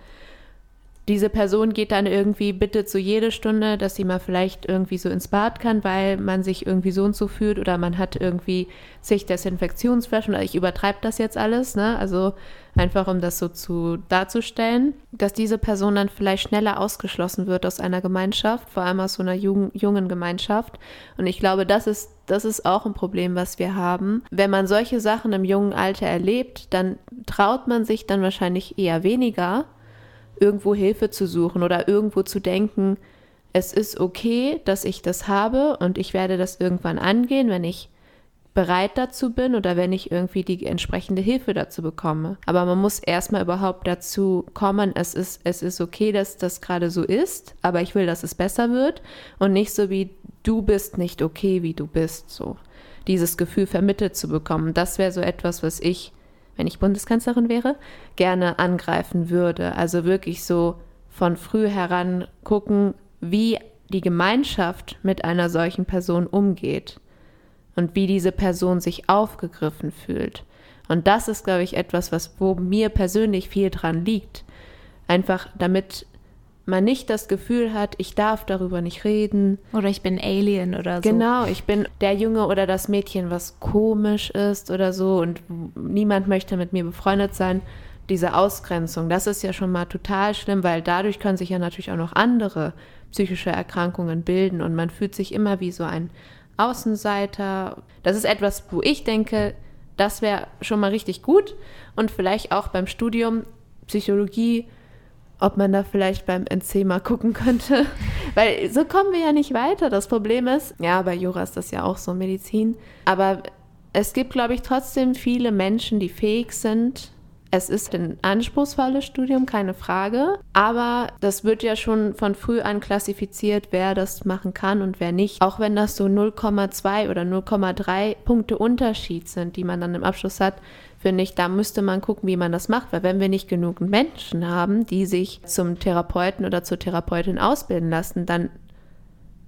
diese Person geht dann irgendwie bitte zu jede Stunde, dass sie mal vielleicht irgendwie so ins Bad kann, weil man sich irgendwie so und so fühlt oder man hat irgendwie sich Desinfektionsflaschen ich übertreibe das jetzt alles, ne? Also einfach um das so zu darzustellen, dass diese Person dann vielleicht schneller ausgeschlossen wird aus einer Gemeinschaft, vor allem aus so einer jungen, jungen Gemeinschaft. Und ich glaube, das ist das ist auch ein Problem, was wir haben. Wenn man solche Sachen im jungen Alter erlebt, dann traut man sich dann wahrscheinlich eher weniger, irgendwo Hilfe zu suchen oder irgendwo zu denken, es ist okay, dass ich das habe und ich werde das irgendwann angehen, wenn ich bereit dazu bin oder wenn ich irgendwie die entsprechende Hilfe dazu bekomme. Aber man muss erstmal überhaupt dazu kommen, es ist, es ist okay, dass das gerade so ist, aber ich will, dass es besser wird und nicht so wie du bist nicht okay, wie du bist, so. Dieses Gefühl vermittelt zu bekommen. Das wäre so etwas, was ich wenn ich Bundeskanzlerin wäre, gerne angreifen würde. Also wirklich so von früh heran gucken, wie die Gemeinschaft mit einer solchen Person umgeht und wie diese Person sich aufgegriffen fühlt. Und das ist, glaube ich, etwas, was wo mir persönlich viel dran liegt. Einfach damit man nicht das Gefühl hat, ich darf darüber nicht reden. Oder ich bin Alien oder so. Genau, ich bin der Junge oder das Mädchen, was komisch ist oder so und niemand möchte mit mir befreundet sein. Diese Ausgrenzung, das ist ja schon mal total schlimm, weil dadurch können sich ja natürlich auch noch andere psychische Erkrankungen bilden und man fühlt sich immer wie so ein Außenseiter. Das ist etwas, wo ich denke, das wäre schon mal richtig gut und vielleicht auch beim Studium Psychologie ob man da vielleicht beim NC mal gucken könnte. (laughs) Weil so kommen wir ja nicht weiter. Das Problem ist, ja, bei Jura ist das ja auch so Medizin. Aber es gibt, glaube ich, trotzdem viele Menschen, die fähig sind. Es ist ein anspruchsvolles Studium, keine Frage. Aber das wird ja schon von früh an klassifiziert, wer das machen kann und wer nicht. Auch wenn das so 0,2 oder 0,3 Punkte Unterschied sind, die man dann im Abschluss hat, finde ich, da müsste man gucken, wie man das macht, weil wenn wir nicht genug Menschen haben, die sich zum Therapeuten oder zur Therapeutin ausbilden lassen, dann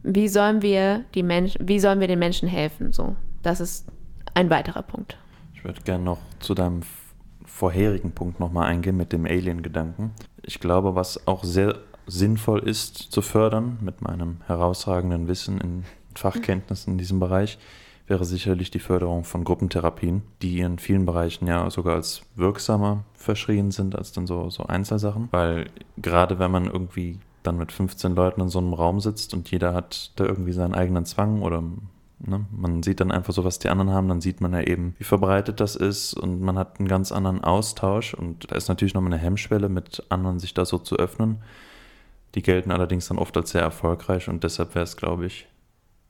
wie sollen wir die Menschen, wie sollen wir den Menschen helfen? So, das ist ein weiterer Punkt. Ich würde gerne noch zu deinem vorherigen Punkt nochmal eingehen mit dem Alien-Gedanken. Ich glaube, was auch sehr sinnvoll ist zu fördern mit meinem herausragenden Wissen in Fachkenntnissen in diesem Bereich, wäre sicherlich die Förderung von Gruppentherapien, die in vielen Bereichen ja sogar als wirksamer verschrien sind als dann so, so Einzelsachen. Weil gerade wenn man irgendwie dann mit 15 Leuten in so einem Raum sitzt und jeder hat da irgendwie seinen eigenen Zwang oder Ne? Man sieht dann einfach so, was die anderen haben, dann sieht man ja eben, wie verbreitet das ist und man hat einen ganz anderen Austausch und da ist natürlich nochmal eine Hemmschwelle, mit anderen sich da so zu öffnen. Die gelten allerdings dann oft als sehr erfolgreich und deshalb wäre es, glaube ich,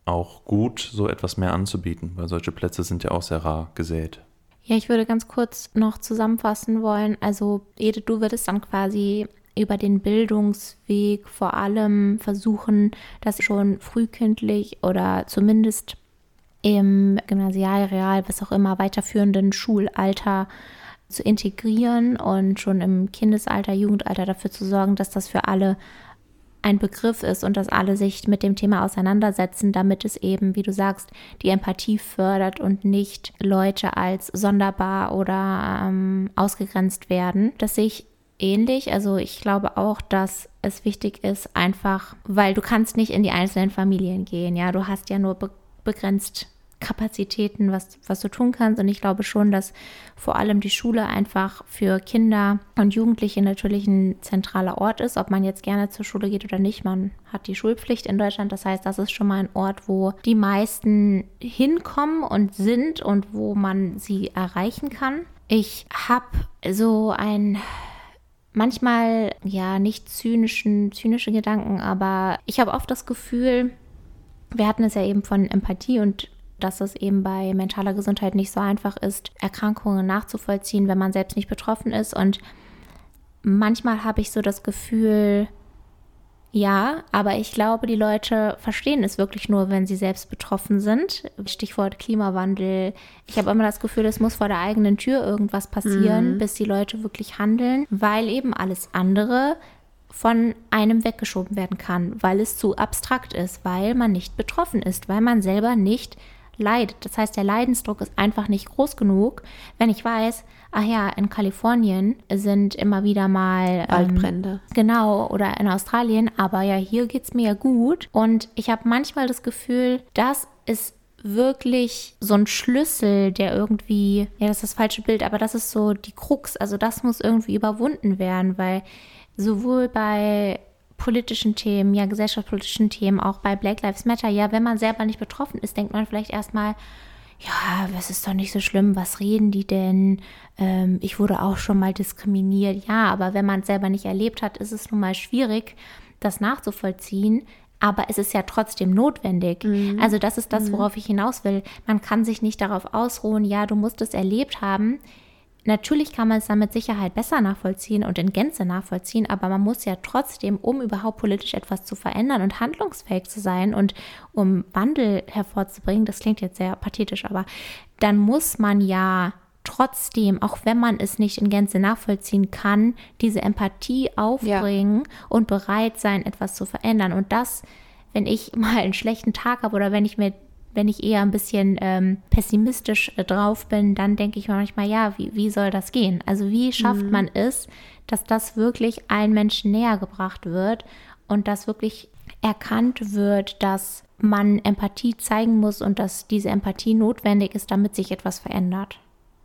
auch gut, so etwas mehr anzubieten, weil solche Plätze sind ja auch sehr rar gesät. Ja, ich würde ganz kurz noch zusammenfassen wollen. Also, Edith, du würdest dann quasi über den Bildungsweg vor allem versuchen, das schon frühkindlich oder zumindest im Gymnasial, Real, was auch immer, weiterführenden Schulalter zu integrieren und schon im Kindesalter, Jugendalter dafür zu sorgen, dass das für alle ein Begriff ist und dass alle sich mit dem Thema auseinandersetzen, damit es eben, wie du sagst, die Empathie fördert und nicht Leute als sonderbar oder ähm, ausgegrenzt werden. Das sehe ich ähnlich. Also ich glaube auch, dass es wichtig ist, einfach, weil du kannst nicht in die einzelnen Familien gehen. Ja, du hast ja nur be begrenzt Kapazitäten, was, was du tun kannst. Und ich glaube schon, dass vor allem die Schule einfach für Kinder und Jugendliche natürlich ein zentraler Ort ist, ob man jetzt gerne zur Schule geht oder nicht. Man hat die Schulpflicht in Deutschland. Das heißt, das ist schon mal ein Ort, wo die meisten hinkommen und sind und wo man sie erreichen kann. Ich habe so ein manchmal ja nicht zynischen, zynische Gedanken, aber ich habe oft das Gefühl, wir hatten es ja eben von Empathie und dass es eben bei mentaler Gesundheit nicht so einfach ist, Erkrankungen nachzuvollziehen, wenn man selbst nicht betroffen ist. Und manchmal habe ich so das Gefühl, ja, aber ich glaube, die Leute verstehen es wirklich nur, wenn sie selbst betroffen sind. Stichwort Klimawandel. Ich habe immer das Gefühl, es muss vor der eigenen Tür irgendwas passieren, mhm. bis die Leute wirklich handeln, weil eben alles andere von einem weggeschoben werden kann, weil es zu abstrakt ist, weil man nicht betroffen ist, weil man selber nicht leidet. Das heißt, der Leidensdruck ist einfach nicht groß genug, wenn ich weiß, ach ja, in Kalifornien sind immer wieder mal ähm, Waldbrände. genau, oder in Australien, aber ja, hier geht es mir ja gut. Und ich habe manchmal das Gefühl, das ist wirklich so ein Schlüssel, der irgendwie, ja, das ist das falsche Bild, aber das ist so die Krux. Also das muss irgendwie überwunden werden, weil sowohl bei politischen Themen, ja, gesellschaftspolitischen Themen, auch bei Black Lives Matter, ja, wenn man selber nicht betroffen ist, denkt man vielleicht erstmal, ja, was ist doch nicht so schlimm, was reden die denn? Ähm, ich wurde auch schon mal diskriminiert. Ja, aber wenn man es selber nicht erlebt hat, ist es nun mal schwierig, das nachzuvollziehen. Aber es ist ja trotzdem notwendig. Mhm. Also das ist das, mhm. worauf ich hinaus will. Man kann sich nicht darauf ausruhen, ja, du musst es erlebt haben. Natürlich kann man es dann mit Sicherheit besser nachvollziehen und in Gänze nachvollziehen, aber man muss ja trotzdem, um überhaupt politisch etwas zu verändern und handlungsfähig zu sein und um Wandel hervorzubringen, das klingt jetzt sehr pathetisch, aber dann muss man ja trotzdem, auch wenn man es nicht in Gänze nachvollziehen kann, diese Empathie aufbringen ja. und bereit sein, etwas zu verändern. Und das, wenn ich (laughs) mal einen schlechten Tag habe oder wenn ich mir wenn ich eher ein bisschen ähm, pessimistisch äh, drauf bin, dann denke ich manchmal, ja, wie, wie soll das gehen? Also wie schafft mhm. man es, dass das wirklich allen Menschen näher gebracht wird und dass wirklich erkannt wird, dass man Empathie zeigen muss und dass diese Empathie notwendig ist, damit sich etwas verändert.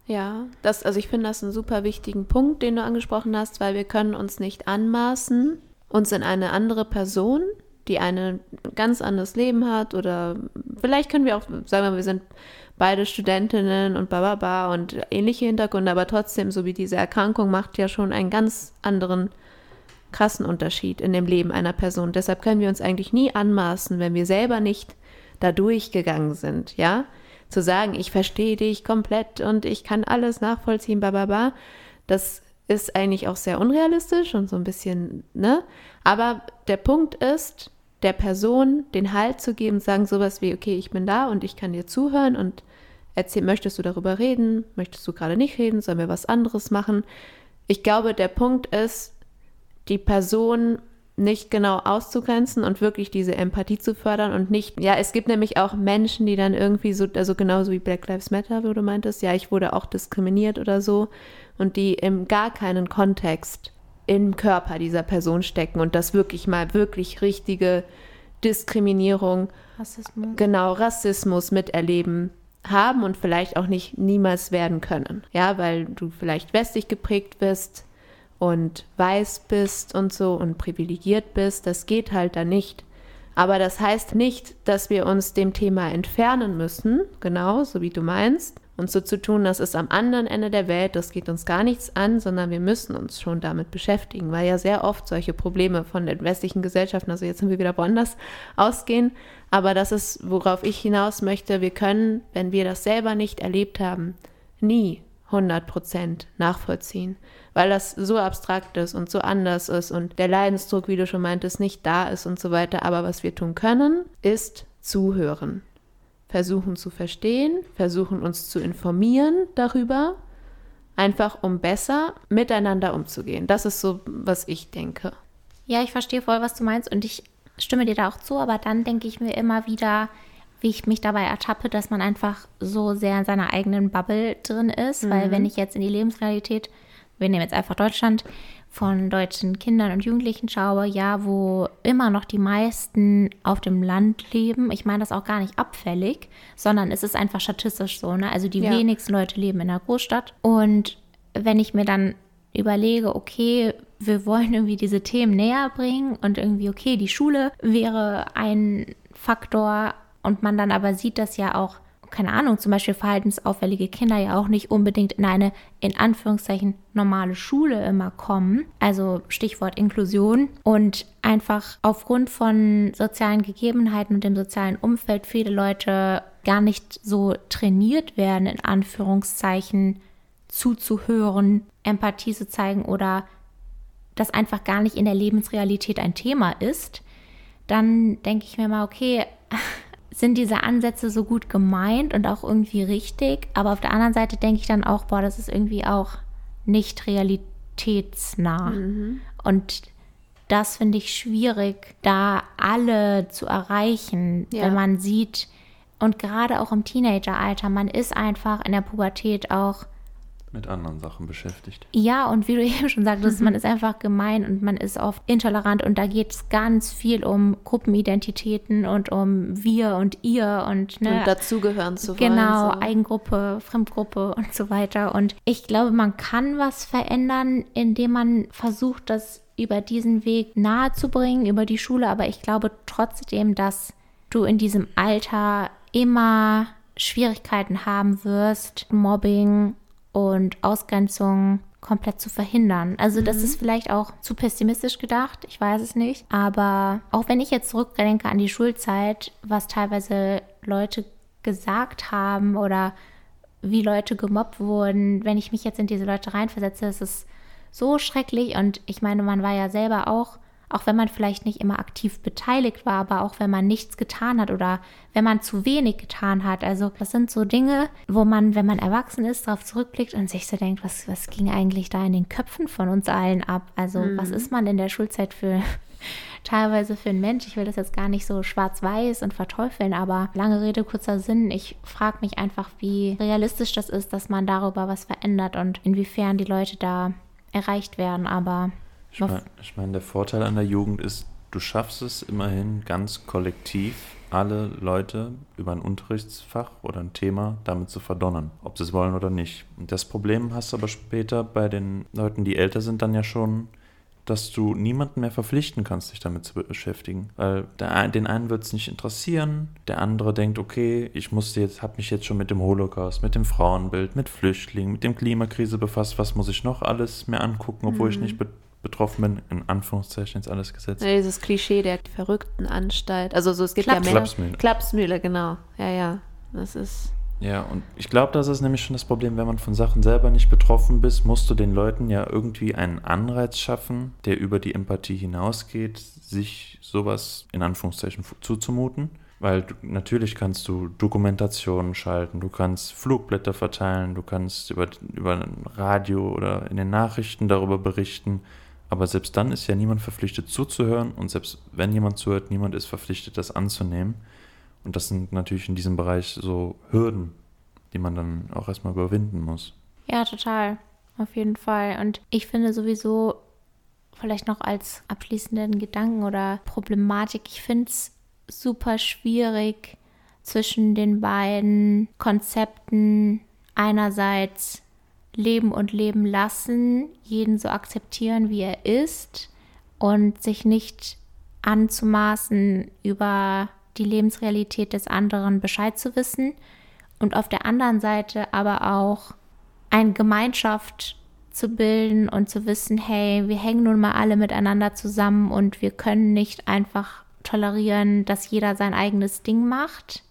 Ja, das, also ich finde das einen super wichtigen Punkt, den du angesprochen hast, weil wir können uns nicht anmaßen, uns in eine andere Person die eine ganz anderes Leben hat oder vielleicht können wir auch, sagen wir, wir sind beide Studentinnen und bababa und ähnliche Hintergründe, aber trotzdem, so wie diese Erkrankung macht ja schon einen ganz anderen krassen Unterschied in dem Leben einer Person. Deshalb können wir uns eigentlich nie anmaßen, wenn wir selber nicht da durchgegangen sind, ja, zu sagen, ich verstehe dich komplett und ich kann alles nachvollziehen, bababa, das ist eigentlich auch sehr unrealistisch und so ein bisschen, ne? Aber der Punkt ist, der Person den Halt zu geben, sagen sowas wie, okay, ich bin da und ich kann dir zuhören und erzähl, möchtest du darüber reden? Möchtest du gerade nicht reden? Sollen wir was anderes machen? Ich glaube, der Punkt ist, die Person nicht genau auszugrenzen und wirklich diese Empathie zu fördern und nicht, ja, es gibt nämlich auch Menschen, die dann irgendwie so, also genauso wie Black Lives Matter, wo du meintest, ja, ich wurde auch diskriminiert oder so und die im gar keinen Kontext im Körper dieser Person stecken und das wirklich mal wirklich richtige Diskriminierung, Rassismus. genau Rassismus miterleben, haben und vielleicht auch nicht niemals werden können. Ja, weil du vielleicht westlich geprägt bist und weiß bist und so und privilegiert bist. Das geht halt da nicht. Aber das heißt nicht, dass wir uns dem Thema entfernen müssen, genau, so wie du meinst, und so zu tun, das ist am anderen Ende der Welt, das geht uns gar nichts an, sondern wir müssen uns schon damit beschäftigen, weil ja sehr oft solche Probleme von den westlichen Gesellschaften, also jetzt sind wir wieder woanders, ausgehen. Aber das ist, worauf ich hinaus möchte, wir können, wenn wir das selber nicht erlebt haben, nie 100 Prozent nachvollziehen, weil das so abstrakt ist und so anders ist und der Leidensdruck, wie du schon meintest, nicht da ist und so weiter. Aber was wir tun können, ist zuhören versuchen zu verstehen, versuchen uns zu informieren darüber, einfach um besser miteinander umzugehen. Das ist so, was ich denke. Ja, ich verstehe voll, was du meinst und ich stimme dir da auch zu, aber dann denke ich mir immer wieder, wie ich mich dabei ertappe, dass man einfach so sehr in seiner eigenen Bubble drin ist, mhm. weil wenn ich jetzt in die Lebensrealität, wir nehmen jetzt einfach Deutschland, von deutschen Kindern und Jugendlichen schaue, ja, wo immer noch die meisten auf dem Land leben. Ich meine das auch gar nicht abfällig, sondern es ist einfach statistisch so. Ne? Also die ja. wenigsten Leute leben in der Großstadt. Und wenn ich mir dann überlege, okay, wir wollen irgendwie diese Themen näher bringen und irgendwie, okay, die Schule wäre ein Faktor und man dann aber sieht, dass ja auch keine Ahnung, zum Beispiel verhaltensauffällige Kinder ja auch nicht unbedingt in eine, in Anführungszeichen, normale Schule immer kommen. Also Stichwort Inklusion. Und einfach aufgrund von sozialen Gegebenheiten und dem sozialen Umfeld viele Leute gar nicht so trainiert werden, in Anführungszeichen zuzuhören, Empathie zu zeigen oder das einfach gar nicht in der Lebensrealität ein Thema ist, dann denke ich mir mal, okay, (laughs) sind diese Ansätze so gut gemeint und auch irgendwie richtig, aber auf der anderen Seite denke ich dann auch, boah, das ist irgendwie auch nicht realitätsnah. Mhm. Und das finde ich schwierig, da alle zu erreichen, ja. wenn man sieht, und gerade auch im Teenageralter, man ist einfach in der Pubertät auch mit anderen Sachen beschäftigt. Ja, und wie du (laughs) eben schon sagtest, man ist einfach gemein und man ist oft intolerant und da geht es ganz viel um Gruppenidentitäten und um wir und ihr und, ne, und dazugehören zu wollen. Genau, so. Eigengruppe, Fremdgruppe und so weiter. Und ich glaube, man kann was verändern, indem man versucht, das über diesen Weg nahezubringen, über die Schule. Aber ich glaube trotzdem, dass du in diesem Alter immer Schwierigkeiten haben wirst, Mobbing und Ausgrenzung komplett zu verhindern. Also das mhm. ist vielleicht auch zu pessimistisch gedacht, ich weiß es nicht. Aber auch wenn ich jetzt zurückdenke an die Schulzeit, was teilweise Leute gesagt haben oder wie Leute gemobbt wurden, wenn ich mich jetzt in diese Leute reinversetze, ist es so schrecklich. Und ich meine, man war ja selber auch auch wenn man vielleicht nicht immer aktiv beteiligt war, aber auch wenn man nichts getan hat oder wenn man zu wenig getan hat. Also das sind so Dinge, wo man, wenn man erwachsen ist, darauf zurückblickt und sich so denkt, was, was ging eigentlich da in den Köpfen von uns allen ab? Also mhm. was ist man in der Schulzeit für (laughs) teilweise für ein Mensch? Ich will das jetzt gar nicht so schwarz-weiß und verteufeln, aber lange Rede, kurzer Sinn. Ich frage mich einfach, wie realistisch das ist, dass man darüber was verändert und inwiefern die Leute da erreicht werden. Aber ich meine, ich mein, der Vorteil an der Jugend ist, du schaffst es immerhin ganz kollektiv, alle Leute über ein Unterrichtsfach oder ein Thema damit zu verdonnern, ob sie es wollen oder nicht. Und das Problem hast du aber später bei den Leuten, die älter sind, dann ja schon, dass du niemanden mehr verpflichten kannst, sich damit zu beschäftigen. Weil der, den einen wird es nicht interessieren, der andere denkt, okay, ich musste jetzt, habe mich jetzt schon mit dem Holocaust, mit dem Frauenbild, mit Flüchtlingen, mit dem Klimakrise befasst, was muss ich noch alles mehr angucken, obwohl mhm. ich nicht betroffen bin, in Anführungszeichen jetzt alles gesetzt. Ja, dieses Klischee der verrückten Anstalt. Also so, es gibt Klaps ja mehr. Klapsmühle. Klapsmühle, genau. Ja, ja. Das ist. Ja, und ich glaube, das ist nämlich schon das Problem, wenn man von Sachen selber nicht betroffen bist, musst du den Leuten ja irgendwie einen Anreiz schaffen, der über die Empathie hinausgeht, sich sowas in Anführungszeichen zuzumuten. Weil du, natürlich kannst du Dokumentationen schalten, du kannst Flugblätter verteilen, du kannst über, über Radio oder in den Nachrichten darüber berichten. Aber selbst dann ist ja niemand verpflichtet zuzuhören und selbst wenn jemand zuhört, niemand ist verpflichtet, das anzunehmen. Und das sind natürlich in diesem Bereich so Hürden, die man dann auch erstmal überwinden muss. Ja, total. Auf jeden Fall. Und ich finde sowieso, vielleicht noch als abschließenden Gedanken oder Problematik, ich finde es super schwierig, zwischen den beiden Konzepten einerseits leben und leben lassen, jeden so akzeptieren, wie er ist und sich nicht anzumaßen, über die Lebensrealität des anderen Bescheid zu wissen und auf der anderen Seite aber auch eine Gemeinschaft zu bilden und zu wissen, hey, wir hängen nun mal alle miteinander zusammen und wir können nicht einfach tolerieren, dass jeder sein eigenes Ding macht.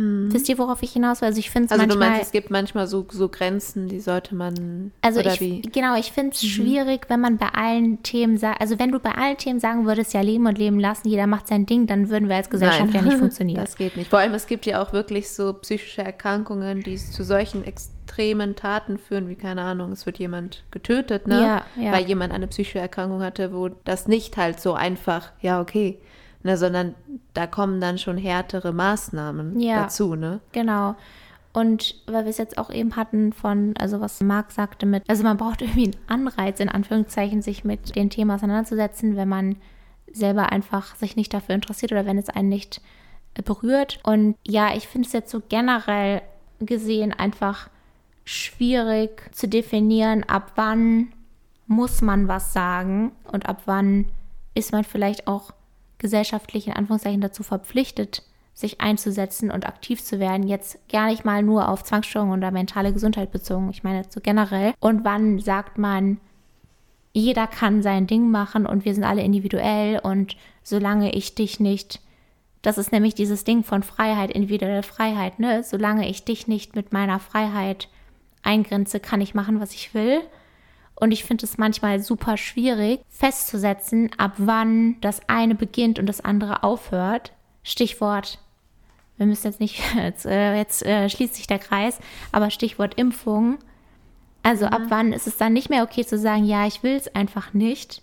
Hm. Wisst ihr, worauf ich hinaus will? Also ich finde es also manchmal... du meinst, es gibt manchmal so, so Grenzen, die sollte man... Also ich, wie? genau, ich finde es mhm. schwierig, wenn man bei allen Themen sagt, also wenn du bei allen Themen sagen würdest, ja leben und leben lassen, jeder macht sein Ding, dann würden wir als Gesellschaft Nein. ja nicht (laughs) funktionieren. das geht nicht. Vor allem, es gibt ja auch wirklich so psychische Erkrankungen, die zu solchen extremen Taten führen, wie keine Ahnung, es wird jemand getötet, ne? Ja, ja. Weil jemand eine psychische Erkrankung hatte, wo das nicht halt so einfach, ja okay, ne, sondern da kommen dann schon härtere Maßnahmen ja, dazu, ne? Genau. Und weil wir es jetzt auch eben hatten von, also was Marc sagte mit, also man braucht (laughs) irgendwie einen Anreiz, in Anführungszeichen, sich mit dem Thema auseinanderzusetzen, wenn man selber einfach sich nicht dafür interessiert oder wenn es einen nicht berührt. Und ja, ich finde es jetzt so generell gesehen einfach schwierig zu definieren, ab wann muss man was sagen und ab wann ist man vielleicht auch gesellschaftlich in Anführungszeichen dazu verpflichtet, sich einzusetzen und aktiv zu werden. Jetzt gar nicht mal nur auf Zwangsstörungen oder mentale Gesundheit bezogen, ich meine so generell. Und wann sagt man, jeder kann sein Ding machen und wir sind alle individuell und solange ich dich nicht, das ist nämlich dieses Ding von Freiheit, individuelle Freiheit, ne? Solange ich dich nicht mit meiner Freiheit eingrenze, kann ich machen, was ich will. Und ich finde es manchmal super schwierig festzusetzen, ab wann das eine beginnt und das andere aufhört. Stichwort, wir müssen jetzt nicht, (laughs) jetzt, äh, jetzt äh, schließt sich der Kreis, aber Stichwort Impfung. Also mhm. ab wann ist es dann nicht mehr okay zu sagen, ja, ich will es einfach nicht,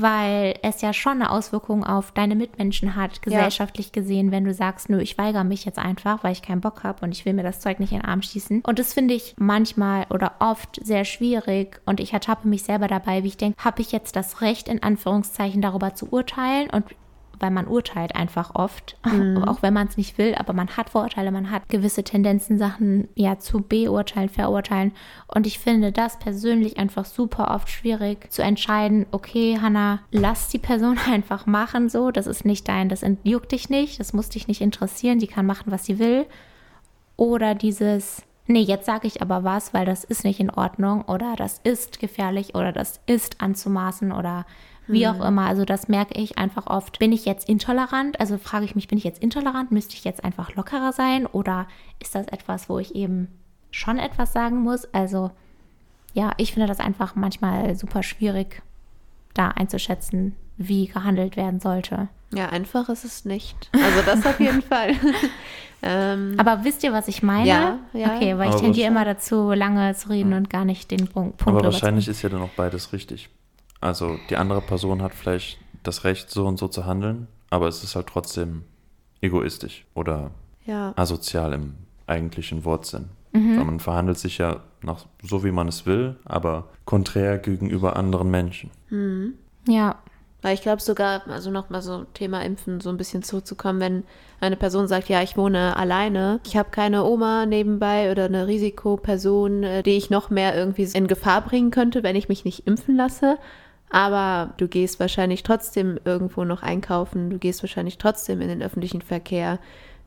weil es ja schon eine Auswirkung auf deine Mitmenschen hat, gesellschaftlich ja. gesehen, wenn du sagst, nö, ich weigere mich jetzt einfach, weil ich keinen Bock habe und ich will mir das Zeug nicht in den Arm schießen. Und das finde ich manchmal oder oft sehr schwierig und ich ertappe mich selber dabei, wie ich denke, habe ich jetzt das Recht, in Anführungszeichen darüber zu urteilen und weil man urteilt einfach oft, (laughs) mhm. auch wenn man es nicht will, aber man hat Vorurteile, man hat gewisse Tendenzen, Sachen ja zu beurteilen, verurteilen. Und ich finde das persönlich einfach super oft schwierig zu entscheiden, okay, Hannah, lass die Person (laughs) einfach machen so, das ist nicht dein, das juckt dich nicht, das muss dich nicht interessieren, die kann machen, was sie will. Oder dieses, nee, jetzt sage ich aber was, weil das ist nicht in Ordnung oder das ist gefährlich oder das ist anzumaßen oder wie auch mhm. immer. Also das merke ich einfach oft. Bin ich jetzt intolerant? Also frage ich mich, bin ich jetzt intolerant? Müsste ich jetzt einfach lockerer sein? Oder ist das etwas, wo ich eben schon etwas sagen muss? Also ja, ich finde das einfach manchmal super schwierig, da einzuschätzen, wie gehandelt werden sollte. Ja, einfach ist es nicht. Also das auf jeden (laughs) Fall. (laughs) ähm, Aber wisst ihr, was ich meine? Ja, ja. Okay, weil ich tendiere immer dazu, lange zu reden und gar nicht den Punkt. Punkt Aber wahrscheinlich ist ja dann auch beides richtig. Also die andere Person hat vielleicht das Recht, so und so zu handeln, aber es ist halt trotzdem egoistisch oder ja. asozial im eigentlichen Wortsinn. Mhm. Weil man verhandelt sich ja nach so, wie man es will, aber konträr gegenüber anderen Menschen. Mhm. Ja. Weil ich glaube sogar, also nochmal so Thema Impfen so ein bisschen zurückzukommen, wenn eine Person sagt, ja, ich wohne alleine, ich habe keine Oma nebenbei oder eine Risikoperson, äh, die ich noch mehr irgendwie in Gefahr bringen könnte, wenn ich mich nicht impfen lasse, aber du gehst wahrscheinlich trotzdem irgendwo noch einkaufen, du gehst wahrscheinlich trotzdem in den öffentlichen Verkehr.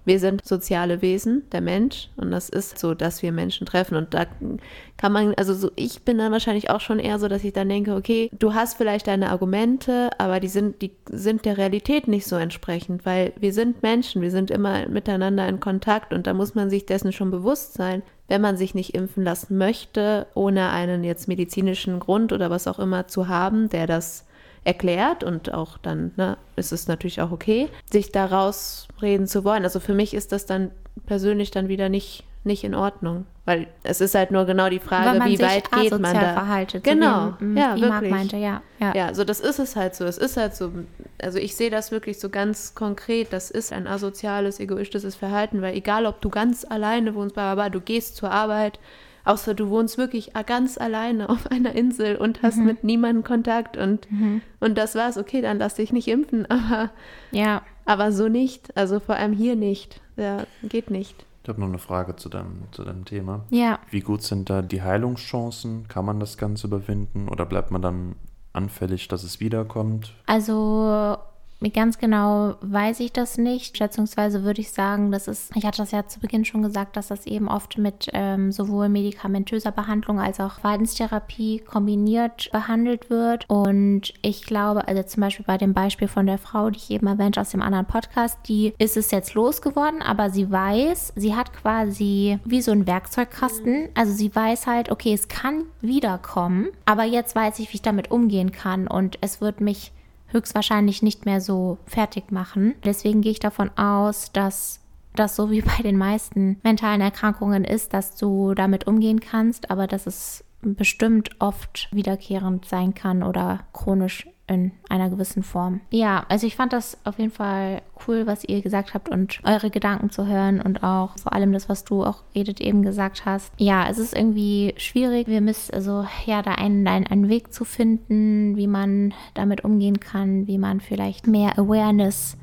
Wir sind soziale Wesen, der Mensch, und das ist so, dass wir Menschen treffen. Und da kann man, also so, ich bin dann wahrscheinlich auch schon eher so, dass ich dann denke, okay, du hast vielleicht deine Argumente, aber die sind, die sind der Realität nicht so entsprechend, weil wir sind Menschen, wir sind immer miteinander in Kontakt und da muss man sich dessen schon bewusst sein wenn man sich nicht impfen lassen möchte, ohne einen jetzt medizinischen Grund oder was auch immer zu haben, der das erklärt und auch dann ne, ist es natürlich auch okay, sich daraus reden zu wollen. Also für mich ist das dann persönlich dann wieder nicht nicht in Ordnung. Weil es ist halt nur genau die Frage, wie weit geht man da. Verhaltet, genau, so wie, ja, wie wirklich. meinte, ja, ja. Ja, so das ist es halt so. Es ist halt so. Also ich sehe das wirklich so ganz konkret. Das ist ein asoziales, egoistisches Verhalten, weil egal, ob du ganz alleine wohnst, aber du gehst zur Arbeit, außer du wohnst wirklich ganz alleine auf einer Insel und hast mhm. mit niemandem Kontakt und, mhm. und das war's. Okay, dann lass dich nicht impfen, (laughs) aber ja. Aber so nicht, also vor allem hier nicht. Ja, geht nicht. Ich habe noch eine Frage zu deinem, zu deinem Thema. Ja. Wie gut sind da die Heilungschancen? Kann man das Ganze überwinden oder bleibt man dann anfällig, dass es wiederkommt? Also Ganz genau weiß ich das nicht. Schätzungsweise würde ich sagen, dass es, ich hatte das ja zu Beginn schon gesagt, dass das eben oft mit ähm, sowohl medikamentöser Behandlung als auch Verhaltenstherapie kombiniert behandelt wird. Und ich glaube, also zum Beispiel bei dem Beispiel von der Frau, die ich eben erwähnt aus dem anderen Podcast, die ist es jetzt losgeworden, aber sie weiß, sie hat quasi wie so ein Werkzeugkasten. Also sie weiß halt, okay, es kann wiederkommen, aber jetzt weiß ich, wie ich damit umgehen kann und es wird mich höchstwahrscheinlich nicht mehr so fertig machen. Deswegen gehe ich davon aus, dass das so wie (laughs) bei den meisten mentalen Erkrankungen ist, dass du damit umgehen kannst, aber dass es bestimmt oft wiederkehrend sein kann oder chronisch in einer gewissen Form. Ja, also ich fand das auf jeden Fall cool, was ihr gesagt habt und eure Gedanken zu hören und auch vor allem das, was du auch Edith eben gesagt hast. Ja, es ist irgendwie schwierig. Wir müssen also ja da einen, einen, einen Weg zu finden, wie man damit umgehen kann, wie man vielleicht mehr Awareness,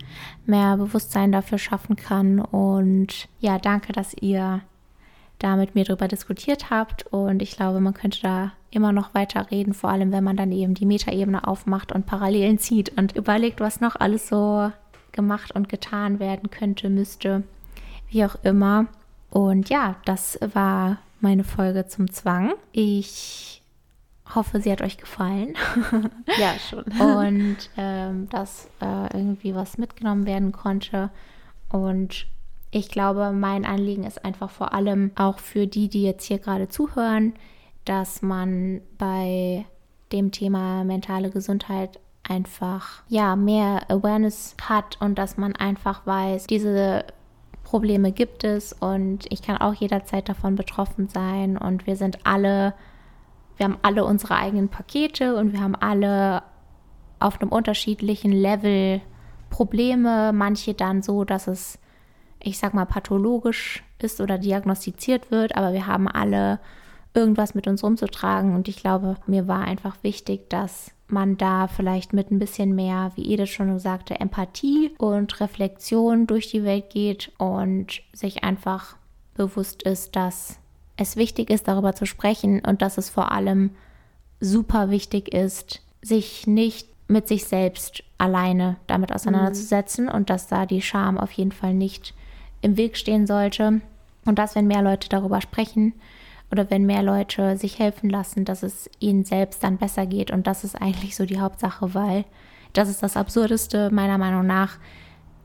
mehr Bewusstsein dafür schaffen kann. Und ja, danke, dass ihr da mit mir drüber diskutiert habt. Und ich glaube, man könnte da immer noch weiter reden, vor allem wenn man dann eben die Metaebene aufmacht und Parallelen zieht und überlegt, was noch alles so gemacht und getan werden könnte, müsste, wie auch immer. Und ja, das war meine Folge zum Zwang. Ich hoffe, sie hat euch gefallen. (laughs) ja, schon. (laughs) und ähm, dass äh, irgendwie was mitgenommen werden konnte. Und ich glaube, mein Anliegen ist einfach vor allem auch für die, die jetzt hier gerade zuhören, dass man bei dem Thema mentale Gesundheit einfach ja mehr Awareness hat und dass man einfach weiß, diese Probleme gibt es und ich kann auch jederzeit davon betroffen sein und wir sind alle, wir haben alle unsere eigenen Pakete und wir haben alle auf einem unterschiedlichen Level Probleme, manche dann so, dass es ich sag mal, pathologisch ist oder diagnostiziert wird, aber wir haben alle irgendwas mit uns rumzutragen und ich glaube, mir war einfach wichtig, dass man da vielleicht mit ein bisschen mehr, wie Edith schon sagte, Empathie und Reflexion durch die Welt geht und sich einfach bewusst ist, dass es wichtig ist, darüber zu sprechen und dass es vor allem super wichtig ist, sich nicht mit sich selbst alleine damit auseinanderzusetzen mhm. und dass da die Scham auf jeden Fall nicht im Weg stehen sollte. Und dass, wenn mehr Leute darüber sprechen oder wenn mehr Leute sich helfen lassen, dass es ihnen selbst dann besser geht. Und das ist eigentlich so die Hauptsache, weil das ist das Absurdeste meiner Meinung nach.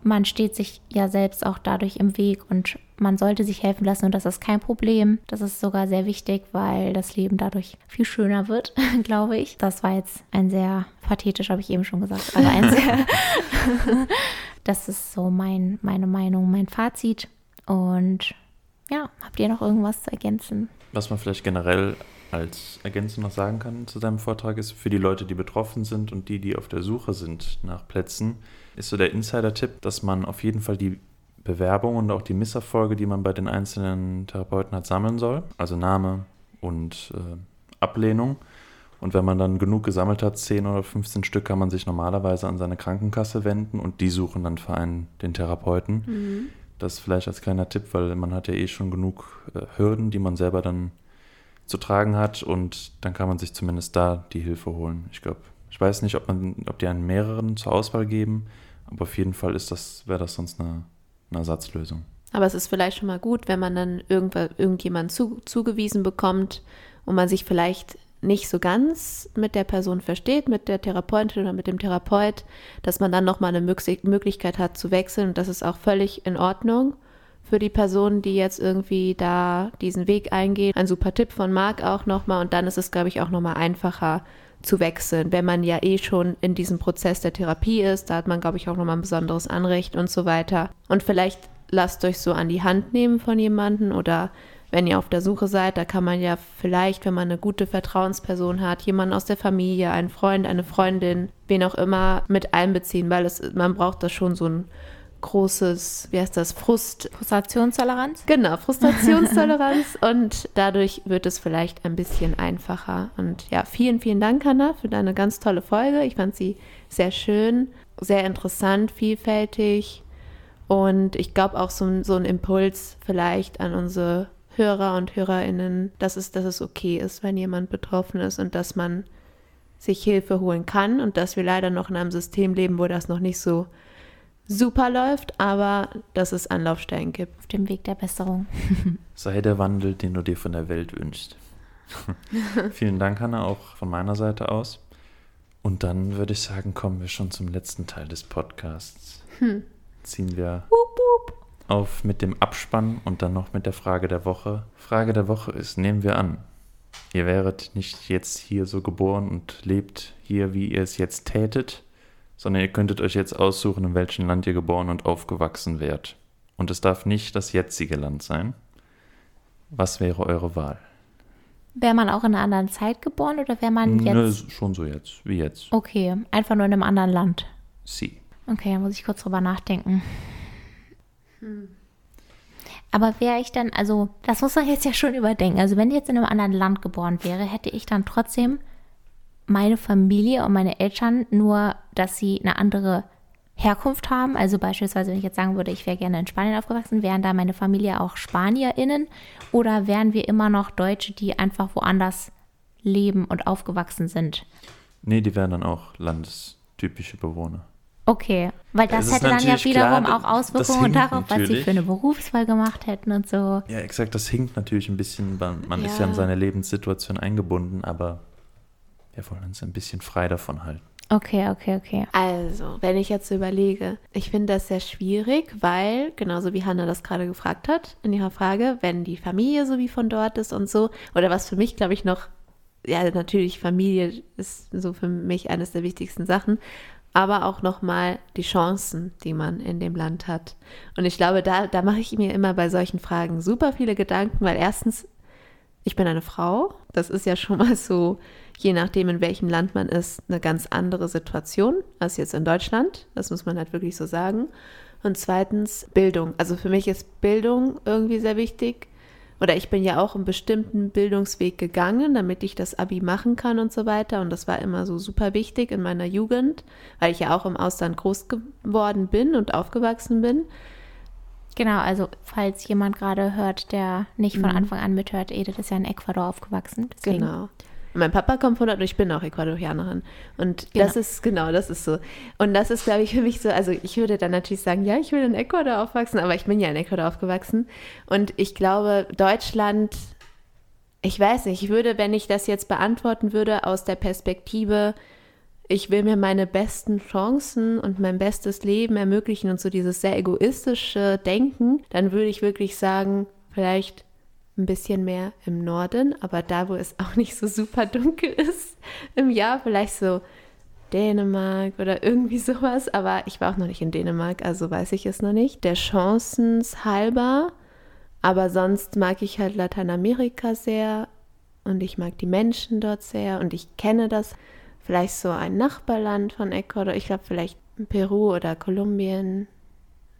Man steht sich ja selbst auch dadurch im Weg und man sollte sich helfen lassen und das ist kein Problem. Das ist sogar sehr wichtig, weil das Leben dadurch viel schöner wird, (laughs) glaube ich. Das war jetzt ein sehr pathetisch, habe ich eben schon gesagt, aber ein sehr (laughs) Das ist so mein, meine Meinung, mein Fazit. Und ja, habt ihr noch irgendwas zu ergänzen? Was man vielleicht generell als Ergänzung noch sagen kann zu deinem Vortrag ist, für die Leute, die betroffen sind und die, die auf der Suche sind nach Plätzen, ist so der Insider-Tipp, dass man auf jeden Fall die Bewerbung und auch die Misserfolge, die man bei den einzelnen Therapeuten hat, sammeln soll. Also Name und äh, Ablehnung. Und wenn man dann genug gesammelt hat, 10 oder 15 Stück, kann man sich normalerweise an seine Krankenkasse wenden und die suchen dann für einen den Therapeuten. Mhm. Das vielleicht als kleiner Tipp, weil man hat ja eh schon genug äh, Hürden, die man selber dann zu tragen hat und dann kann man sich zumindest da die Hilfe holen. Ich glaube, ich weiß nicht, ob man, ob die einen mehreren zur Auswahl geben, aber auf jeden Fall ist das, wäre das sonst eine, eine Ersatzlösung. Aber es ist vielleicht schon mal gut, wenn man dann irgendjemand zu, zugewiesen bekommt und man sich vielleicht nicht so ganz mit der Person versteht, mit der Therapeutin oder mit dem Therapeut, dass man dann nochmal eine Möglichkeit hat zu wechseln. Und das ist auch völlig in Ordnung für die Person, die jetzt irgendwie da diesen Weg eingeht. Ein super Tipp von Marc auch nochmal. Und dann ist es, glaube ich, auch nochmal einfacher zu wechseln, wenn man ja eh schon in diesem Prozess der Therapie ist. Da hat man, glaube ich, auch nochmal ein besonderes Anrecht und so weiter. Und vielleicht lasst euch so an die Hand nehmen von jemandem oder wenn ihr auf der Suche seid, da kann man ja vielleicht, wenn man eine gute Vertrauensperson hat, jemanden aus der Familie, einen Freund, eine Freundin, wen auch immer mit einbeziehen, weil es, man braucht da schon so ein großes, wie heißt das, Frust. Frustrationstoleranz? Genau, (laughs) Frustrationstoleranz und dadurch wird es vielleicht ein bisschen einfacher. Und ja, vielen, vielen Dank, Hanna, für deine ganz tolle Folge. Ich fand sie sehr schön, sehr interessant, vielfältig und ich glaube auch so, so ein Impuls vielleicht an unsere Hörer und Hörerinnen, dass es, dass es okay ist, wenn jemand betroffen ist und dass man sich Hilfe holen kann und dass wir leider noch in einem System leben, wo das noch nicht so super läuft, aber dass es Anlaufstellen gibt. Auf dem Weg der Besserung. (laughs) Sei der Wandel, den du dir von der Welt wünschst. (laughs) Vielen Dank, Hanna, auch von meiner Seite aus. Und dann würde ich sagen, kommen wir schon zum letzten Teil des Podcasts. Hm. Ziehen wir wup, wup. Auf mit dem Abspann und dann noch mit der Frage der Woche. Frage der Woche ist, nehmen wir an, ihr wäret nicht jetzt hier so geboren und lebt hier, wie ihr es jetzt tätet, sondern ihr könntet euch jetzt aussuchen, in welchem Land ihr geboren und aufgewachsen wärt. Und es darf nicht das jetzige Land sein. Was wäre eure Wahl? Wäre man auch in einer anderen Zeit geboren oder wäre man jetzt? Ne, schon so jetzt, wie jetzt. Okay, einfach nur in einem anderen Land. Sie. Okay, da muss ich kurz drüber nachdenken. Hm. Aber wäre ich dann, also das muss man jetzt ja schon überdenken. Also wenn ich jetzt in einem anderen Land geboren wäre, hätte ich dann trotzdem meine Familie und meine Eltern nur, dass sie eine andere Herkunft haben. Also beispielsweise, wenn ich jetzt sagen würde, ich wäre gerne in Spanien aufgewachsen, wären da meine Familie auch SpanierInnen oder wären wir immer noch Deutsche, die einfach woanders leben und aufgewachsen sind? Nee, die wären dann auch landestypische Bewohner. Okay, weil das, das hätte dann ja wiederum klar, auch Auswirkungen darauf, was sie für eine Berufswahl gemacht hätten und so. Ja, exakt, das hinkt natürlich ein bisschen, man ja. ist ja in seine Lebenssituation eingebunden, aber wir wollen uns ein bisschen frei davon halten. Okay, okay, okay. Also, wenn ich jetzt überlege, ich finde das sehr schwierig, weil, genauso wie Hanna das gerade gefragt hat in ihrer Frage, wenn die Familie so wie von dort ist und so, oder was für mich, glaube ich, noch, ja, natürlich, Familie ist so für mich eines der wichtigsten Sachen, aber auch nochmal die Chancen, die man in dem Land hat. Und ich glaube, da, da mache ich mir immer bei solchen Fragen super viele Gedanken, weil erstens, ich bin eine Frau, das ist ja schon mal so, je nachdem, in welchem Land man ist, eine ganz andere Situation als jetzt in Deutschland. Das muss man halt wirklich so sagen. Und zweitens Bildung. Also für mich ist Bildung irgendwie sehr wichtig oder ich bin ja auch einen bestimmten Bildungsweg gegangen, damit ich das Abi machen kann und so weiter. Und das war immer so super wichtig in meiner Jugend, weil ich ja auch im Ausland groß geworden bin und aufgewachsen bin. Genau, also falls jemand gerade hört, der nicht von mhm. Anfang an mithört, Edith ist ja in Ecuador aufgewachsen. Deswegen. Genau. Mein Papa kommt von dort und ich bin auch Ecuadorianerin. Und genau. das ist, genau, das ist so. Und das ist, glaube ich, für mich so, also ich würde dann natürlich sagen, ja, ich will in Ecuador aufwachsen, aber ich bin ja in Ecuador aufgewachsen. Und ich glaube, Deutschland, ich weiß nicht, ich würde, wenn ich das jetzt beantworten würde, aus der Perspektive, ich will mir meine besten Chancen und mein bestes Leben ermöglichen und so dieses sehr egoistische Denken, dann würde ich wirklich sagen, vielleicht ein bisschen mehr im Norden, aber da, wo es auch nicht so super dunkel ist im Jahr, vielleicht so Dänemark oder irgendwie sowas, aber ich war auch noch nicht in Dänemark, also weiß ich es noch nicht. Der Chancens halber, aber sonst mag ich halt Lateinamerika sehr und ich mag die Menschen dort sehr und ich kenne das, vielleicht so ein Nachbarland von Ecuador, ich glaube vielleicht Peru oder Kolumbien,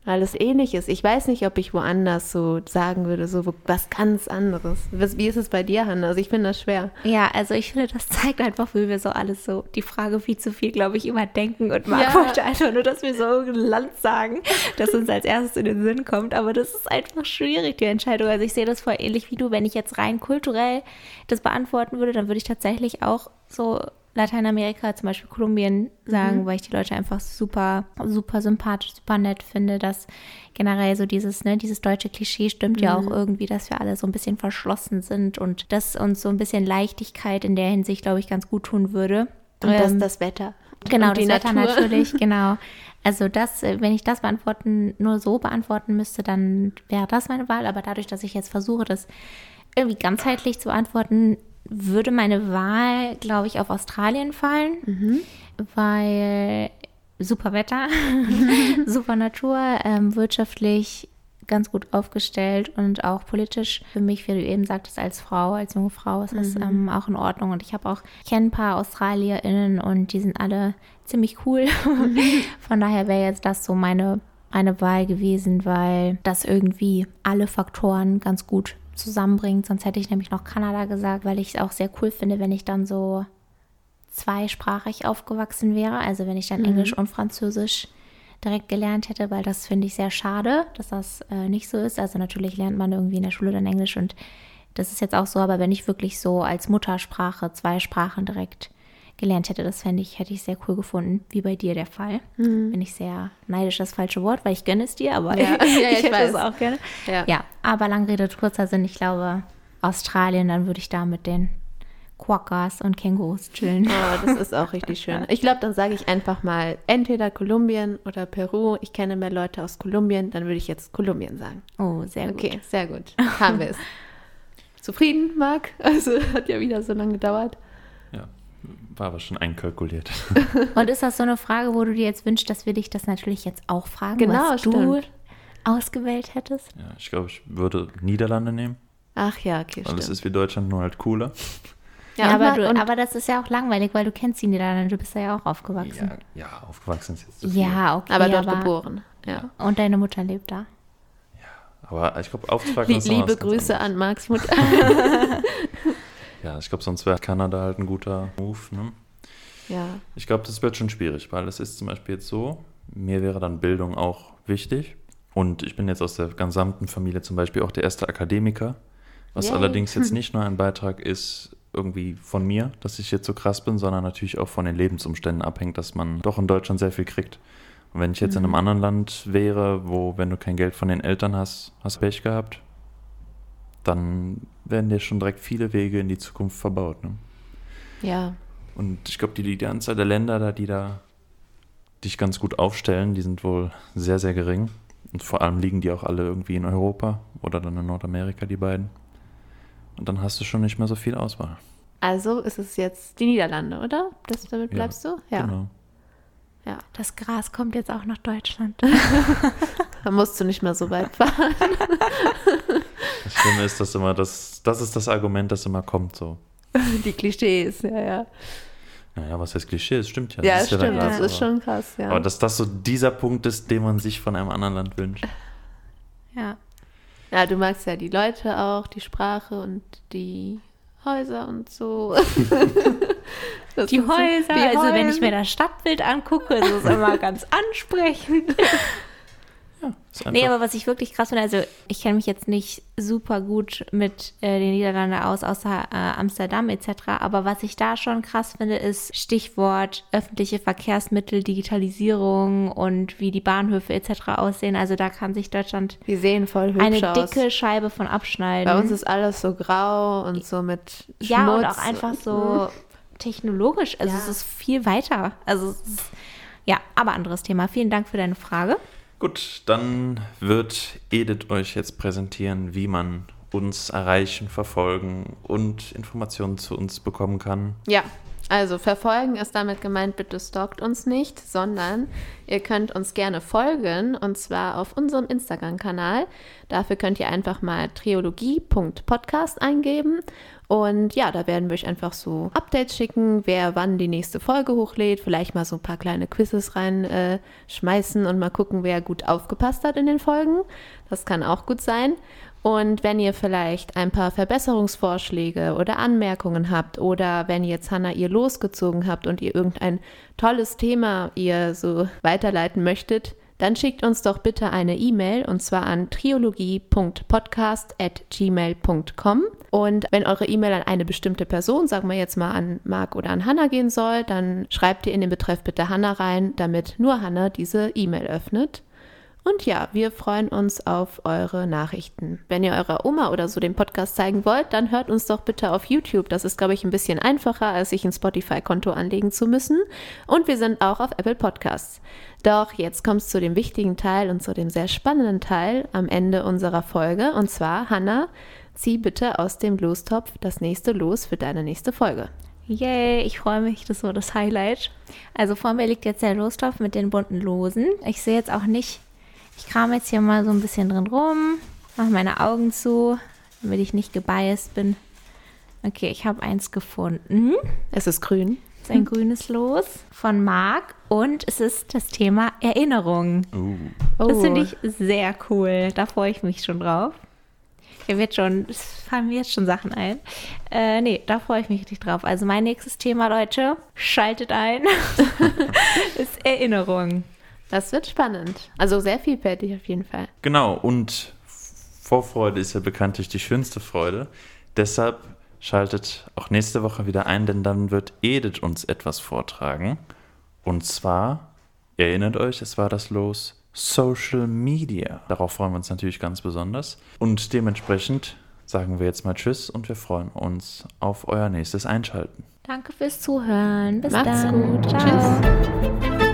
weil es ähnlich ist. Ich weiß nicht, ob ich woanders so sagen würde, so was ganz anderes. Wie ist es bei dir, Hanna? Also ich finde das schwer. Ja, also ich finde, das zeigt einfach, wie wir so alles so die Frage viel zu viel, glaube ich, überdenken und Marc ja. wollte einfach nur, dass wir so ein Land sagen, das uns als erstes in den Sinn kommt. Aber das ist einfach schwierig, die Entscheidung. Also ich sehe das voll ähnlich wie du. Wenn ich jetzt rein kulturell das beantworten würde, dann würde ich tatsächlich auch so Lateinamerika, zum Beispiel Kolumbien, sagen, mhm. weil ich die Leute einfach super, super sympathisch, super nett finde, dass generell so dieses, ne, dieses deutsche Klischee stimmt mhm. ja auch irgendwie, dass wir alle so ein bisschen verschlossen sind und dass uns so ein bisschen Leichtigkeit in der Hinsicht, glaube ich, ganz gut tun würde. Und ähm, das, das Wetter. Genau, das Wetter natürlich, (laughs) genau. Also das, äh, wenn ich das beantworten, nur so beantworten müsste, dann wäre das meine Wahl. Aber dadurch, dass ich jetzt versuche, das irgendwie ganzheitlich zu beantworten, würde meine Wahl, glaube ich, auf Australien fallen, mhm. weil super Wetter, (laughs) (laughs) super Natur, ähm, wirtschaftlich ganz gut aufgestellt und auch politisch für mich, wie du eben sagtest, als Frau, als junge Frau ist das mhm. ähm, auch in Ordnung. Und ich habe auch, kenne ein paar AustralierInnen und die sind alle ziemlich cool. (laughs) Von daher wäre jetzt das so meine eine Wahl gewesen, weil das irgendwie alle Faktoren ganz gut zusammenbringt. Sonst hätte ich nämlich noch Kanada gesagt, weil ich es auch sehr cool finde, wenn ich dann so zweisprachig aufgewachsen wäre. Also wenn ich dann Englisch und Französisch direkt gelernt hätte, weil das finde ich sehr schade, dass das äh, nicht so ist. Also natürlich lernt man irgendwie in der Schule dann Englisch und das ist jetzt auch so, aber wenn ich wirklich so als Muttersprache zwei Sprachen direkt gelernt hätte, das fände ich, hätte ich sehr cool gefunden, wie bei dir der Fall. Bin ich sehr neidisch, das falsche Wort, weil ich gönne es dir, aber Ja, (laughs) ja, ich, ich hätte weiß. es auch gerne. Ja. Ja, aber lang Rede, kurzer Sinn, ich glaube, Australien, dann würde ich da mit den Quokkas und Kängurus chillen. Oh, das ist auch richtig schön. Ich glaube, dann sage ich einfach mal entweder Kolumbien oder Peru. Ich kenne mehr Leute aus Kolumbien, dann würde ich jetzt Kolumbien sagen. Oh, sehr gut. Okay, sehr gut. Haben wir es. (laughs) Zufrieden, Marc? Also hat ja wieder so lange gedauert. Ja, war aber schon einkalkuliert. (laughs) Und ist das so eine Frage, wo du dir jetzt wünschst, dass wir dich das natürlich jetzt auch fragen, Genau, was du stimmt. ausgewählt hättest? Ja, ich glaube, ich würde Niederlande nehmen, Ach ja, okay, weil es stimmt. ist wie Deutschland, nur halt cooler. Ja, und aber, du, und, aber das ist ja auch langweilig, weil du kennst die Niederlande, du bist ja auch aufgewachsen. Ja, ja aufgewachsen ist jetzt zu viel. Ja, okay. aber dort geboren. Ja. Und deine Mutter lebt da. Aber ich glaube, aufgewachsen Lie liebe Grüße an Marcs Mutter. (laughs) (laughs) Ja, ich glaube, sonst wäre Kanada halt ein guter Move. Ne? ja. Ich glaube, das wird schon schwierig, weil es ist zum Beispiel jetzt so, mir wäre dann Bildung auch wichtig. Und ich bin jetzt aus der gesamten Familie zum Beispiel auch der erste Akademiker, was Yay. allerdings jetzt (laughs) nicht nur ein Beitrag ist, irgendwie von mir, dass ich jetzt so krass bin, sondern natürlich auch von den Lebensumständen abhängt, dass man doch in Deutschland sehr viel kriegt. Und wenn ich jetzt in einem anderen Land wäre, wo, wenn du kein Geld von den Eltern hast, hast Pech gehabt, dann werden dir schon direkt viele Wege in die Zukunft verbaut. Ne? Ja. Und ich glaube, die, die Anzahl der Länder, da, die da dich ganz gut aufstellen, die sind wohl sehr, sehr gering. Und vor allem liegen die auch alle irgendwie in Europa oder dann in Nordamerika, die beiden. Und dann hast du schon nicht mehr so viel Auswahl. Also ist es jetzt die Niederlande, oder? Das, damit Ja, bleibst du? Ja. Genau. ja. Das Gras kommt jetzt auch nach Deutschland. (laughs) Da musst du nicht mehr so weit fahren. (laughs) Das Schlimme ist, dass immer das, das ist das Argument, das immer kommt so. (laughs) Die Klischees, ja, ja. Naja, was heißt Klischee? Es stimmt ja. Ja, das ist ja stimmt. dann Das krass, ist schon krass, ja. Aber dass das so dieser Punkt ist, den man sich von einem anderen Land wünscht. ja. Ja, du magst ja die Leute auch, die Sprache und die Häuser und so. (laughs) Die Häuser, die also wenn ich mir das Stadtbild angucke, ist es immer ganz ansprechend. (laughs) Nee, aber was ich wirklich krass finde, also ich kenne mich jetzt nicht super gut mit äh, den Niederlanden aus, außer äh, Amsterdam etc. Aber was ich da schon krass finde, ist Stichwort öffentliche Verkehrsmittel, Digitalisierung und wie die Bahnhöfe etc. aussehen. Also da kann sich Deutschland Die sehen voll hübsch eine aus. dicke Scheibe von abschneiden. Bei uns ist alles so grau und so mit Schmutz. ja, und auch einfach so technologisch. Also Ja. es ist viel weiter. Also es ist, ja, aber anderes Thema. Vielen Dank für deine Frage. Gut, dann wird Edith euch jetzt präsentieren, wie man uns erreichen, verfolgen und Informationen zu uns bekommen kann. Ja, also verfolgen ist damit gemeint, bitte stalkt uns nicht, sondern ihr könnt uns gerne folgen und zwar auf unserem Instagram-Kanal. Dafür könnt ihr einfach mal triologie.podcast eingeben und ja, da werden wir euch einfach so Updates schicken, wer wann die nächste Folge hochlädt, vielleicht mal so ein paar kleine Quizzes reinschmeißen äh, und mal gucken, wer gut aufgepasst hat in den Folgen. Das kann auch gut sein. Und wenn ihr vielleicht ein paar Verbesserungsvorschläge oder Anmerkungen habt oder wenn jetzt Hannah ihr losgezogen habt und ihr irgendein tolles Thema ihr so weiterleiten möchtet, dann schickt uns doch bitte eine E-Mail und zwar an triologie.podcast.gmail.com. Und wenn eure E-Mail an eine bestimmte Person, sagen wir jetzt mal an Marc oder an Hannah gehen soll, dann schreibt ihr in den Betreff bitte Hannah rein, damit nur Hannah diese E-Mail öffnet. Und ja, wir freuen uns auf eure Nachrichten. Wenn ihr eurer Oma oder so den Podcast zeigen wollt, dann hört uns doch bitte auf YouTube. Das ist, glaube ich, ein bisschen einfacher, als sich ein Spotify-Konto anlegen zu müssen. Und wir sind auch auf Apple Podcasts. Doch jetzt kommt es zu dem wichtigen Teil und zu dem sehr spannenden Teil am Ende unserer Folge. Und zwar, Hannah, zieh bitte aus dem Lostopf das nächste Los für deine nächste Folge. Yay, ich freue mich, das war das Highlight. Also vor mir liegt jetzt der Lostopf mit den bunten Losen. Ich sehe jetzt auch nicht, ich kram jetzt hier mal so ein bisschen drin rum, mache meine Augen zu, damit ich nicht gebiased bin. Okay, ich habe eins gefunden. Es ist grün. es ein grünes Los von Marc und es ist das Thema Erinnerung. Uh. Das Oh. finde ich sehr cool. Da freue ich mich schon drauf. Hier wird schon, es fallen mir jetzt schon Sachen ein. Äh, nee, da freue ich mich richtig drauf. Also mein nächstes Thema, Leute, schaltet ein, (laughs) (laughs) ist Erinnerung. Das wird spannend. Also sehr vielfältig auf jeden Fall. Genau, und Vorfreude ist ja bekanntlich die schönste Freude. Deshalb schaltet auch nächste Woche wieder ein, denn dann wird Edith uns etwas vortragen. Und zwar, erinnert euch, es war das Los Social Media. Darauf freuen wir uns natürlich ganz besonders. Und dementsprechend sagen wir jetzt mal Tschüss und wir freuen uns auf euer nächstes Einschalten. Danke fürs Zuhören. Bis Macht's dann. gut. Ciao. Tschüss.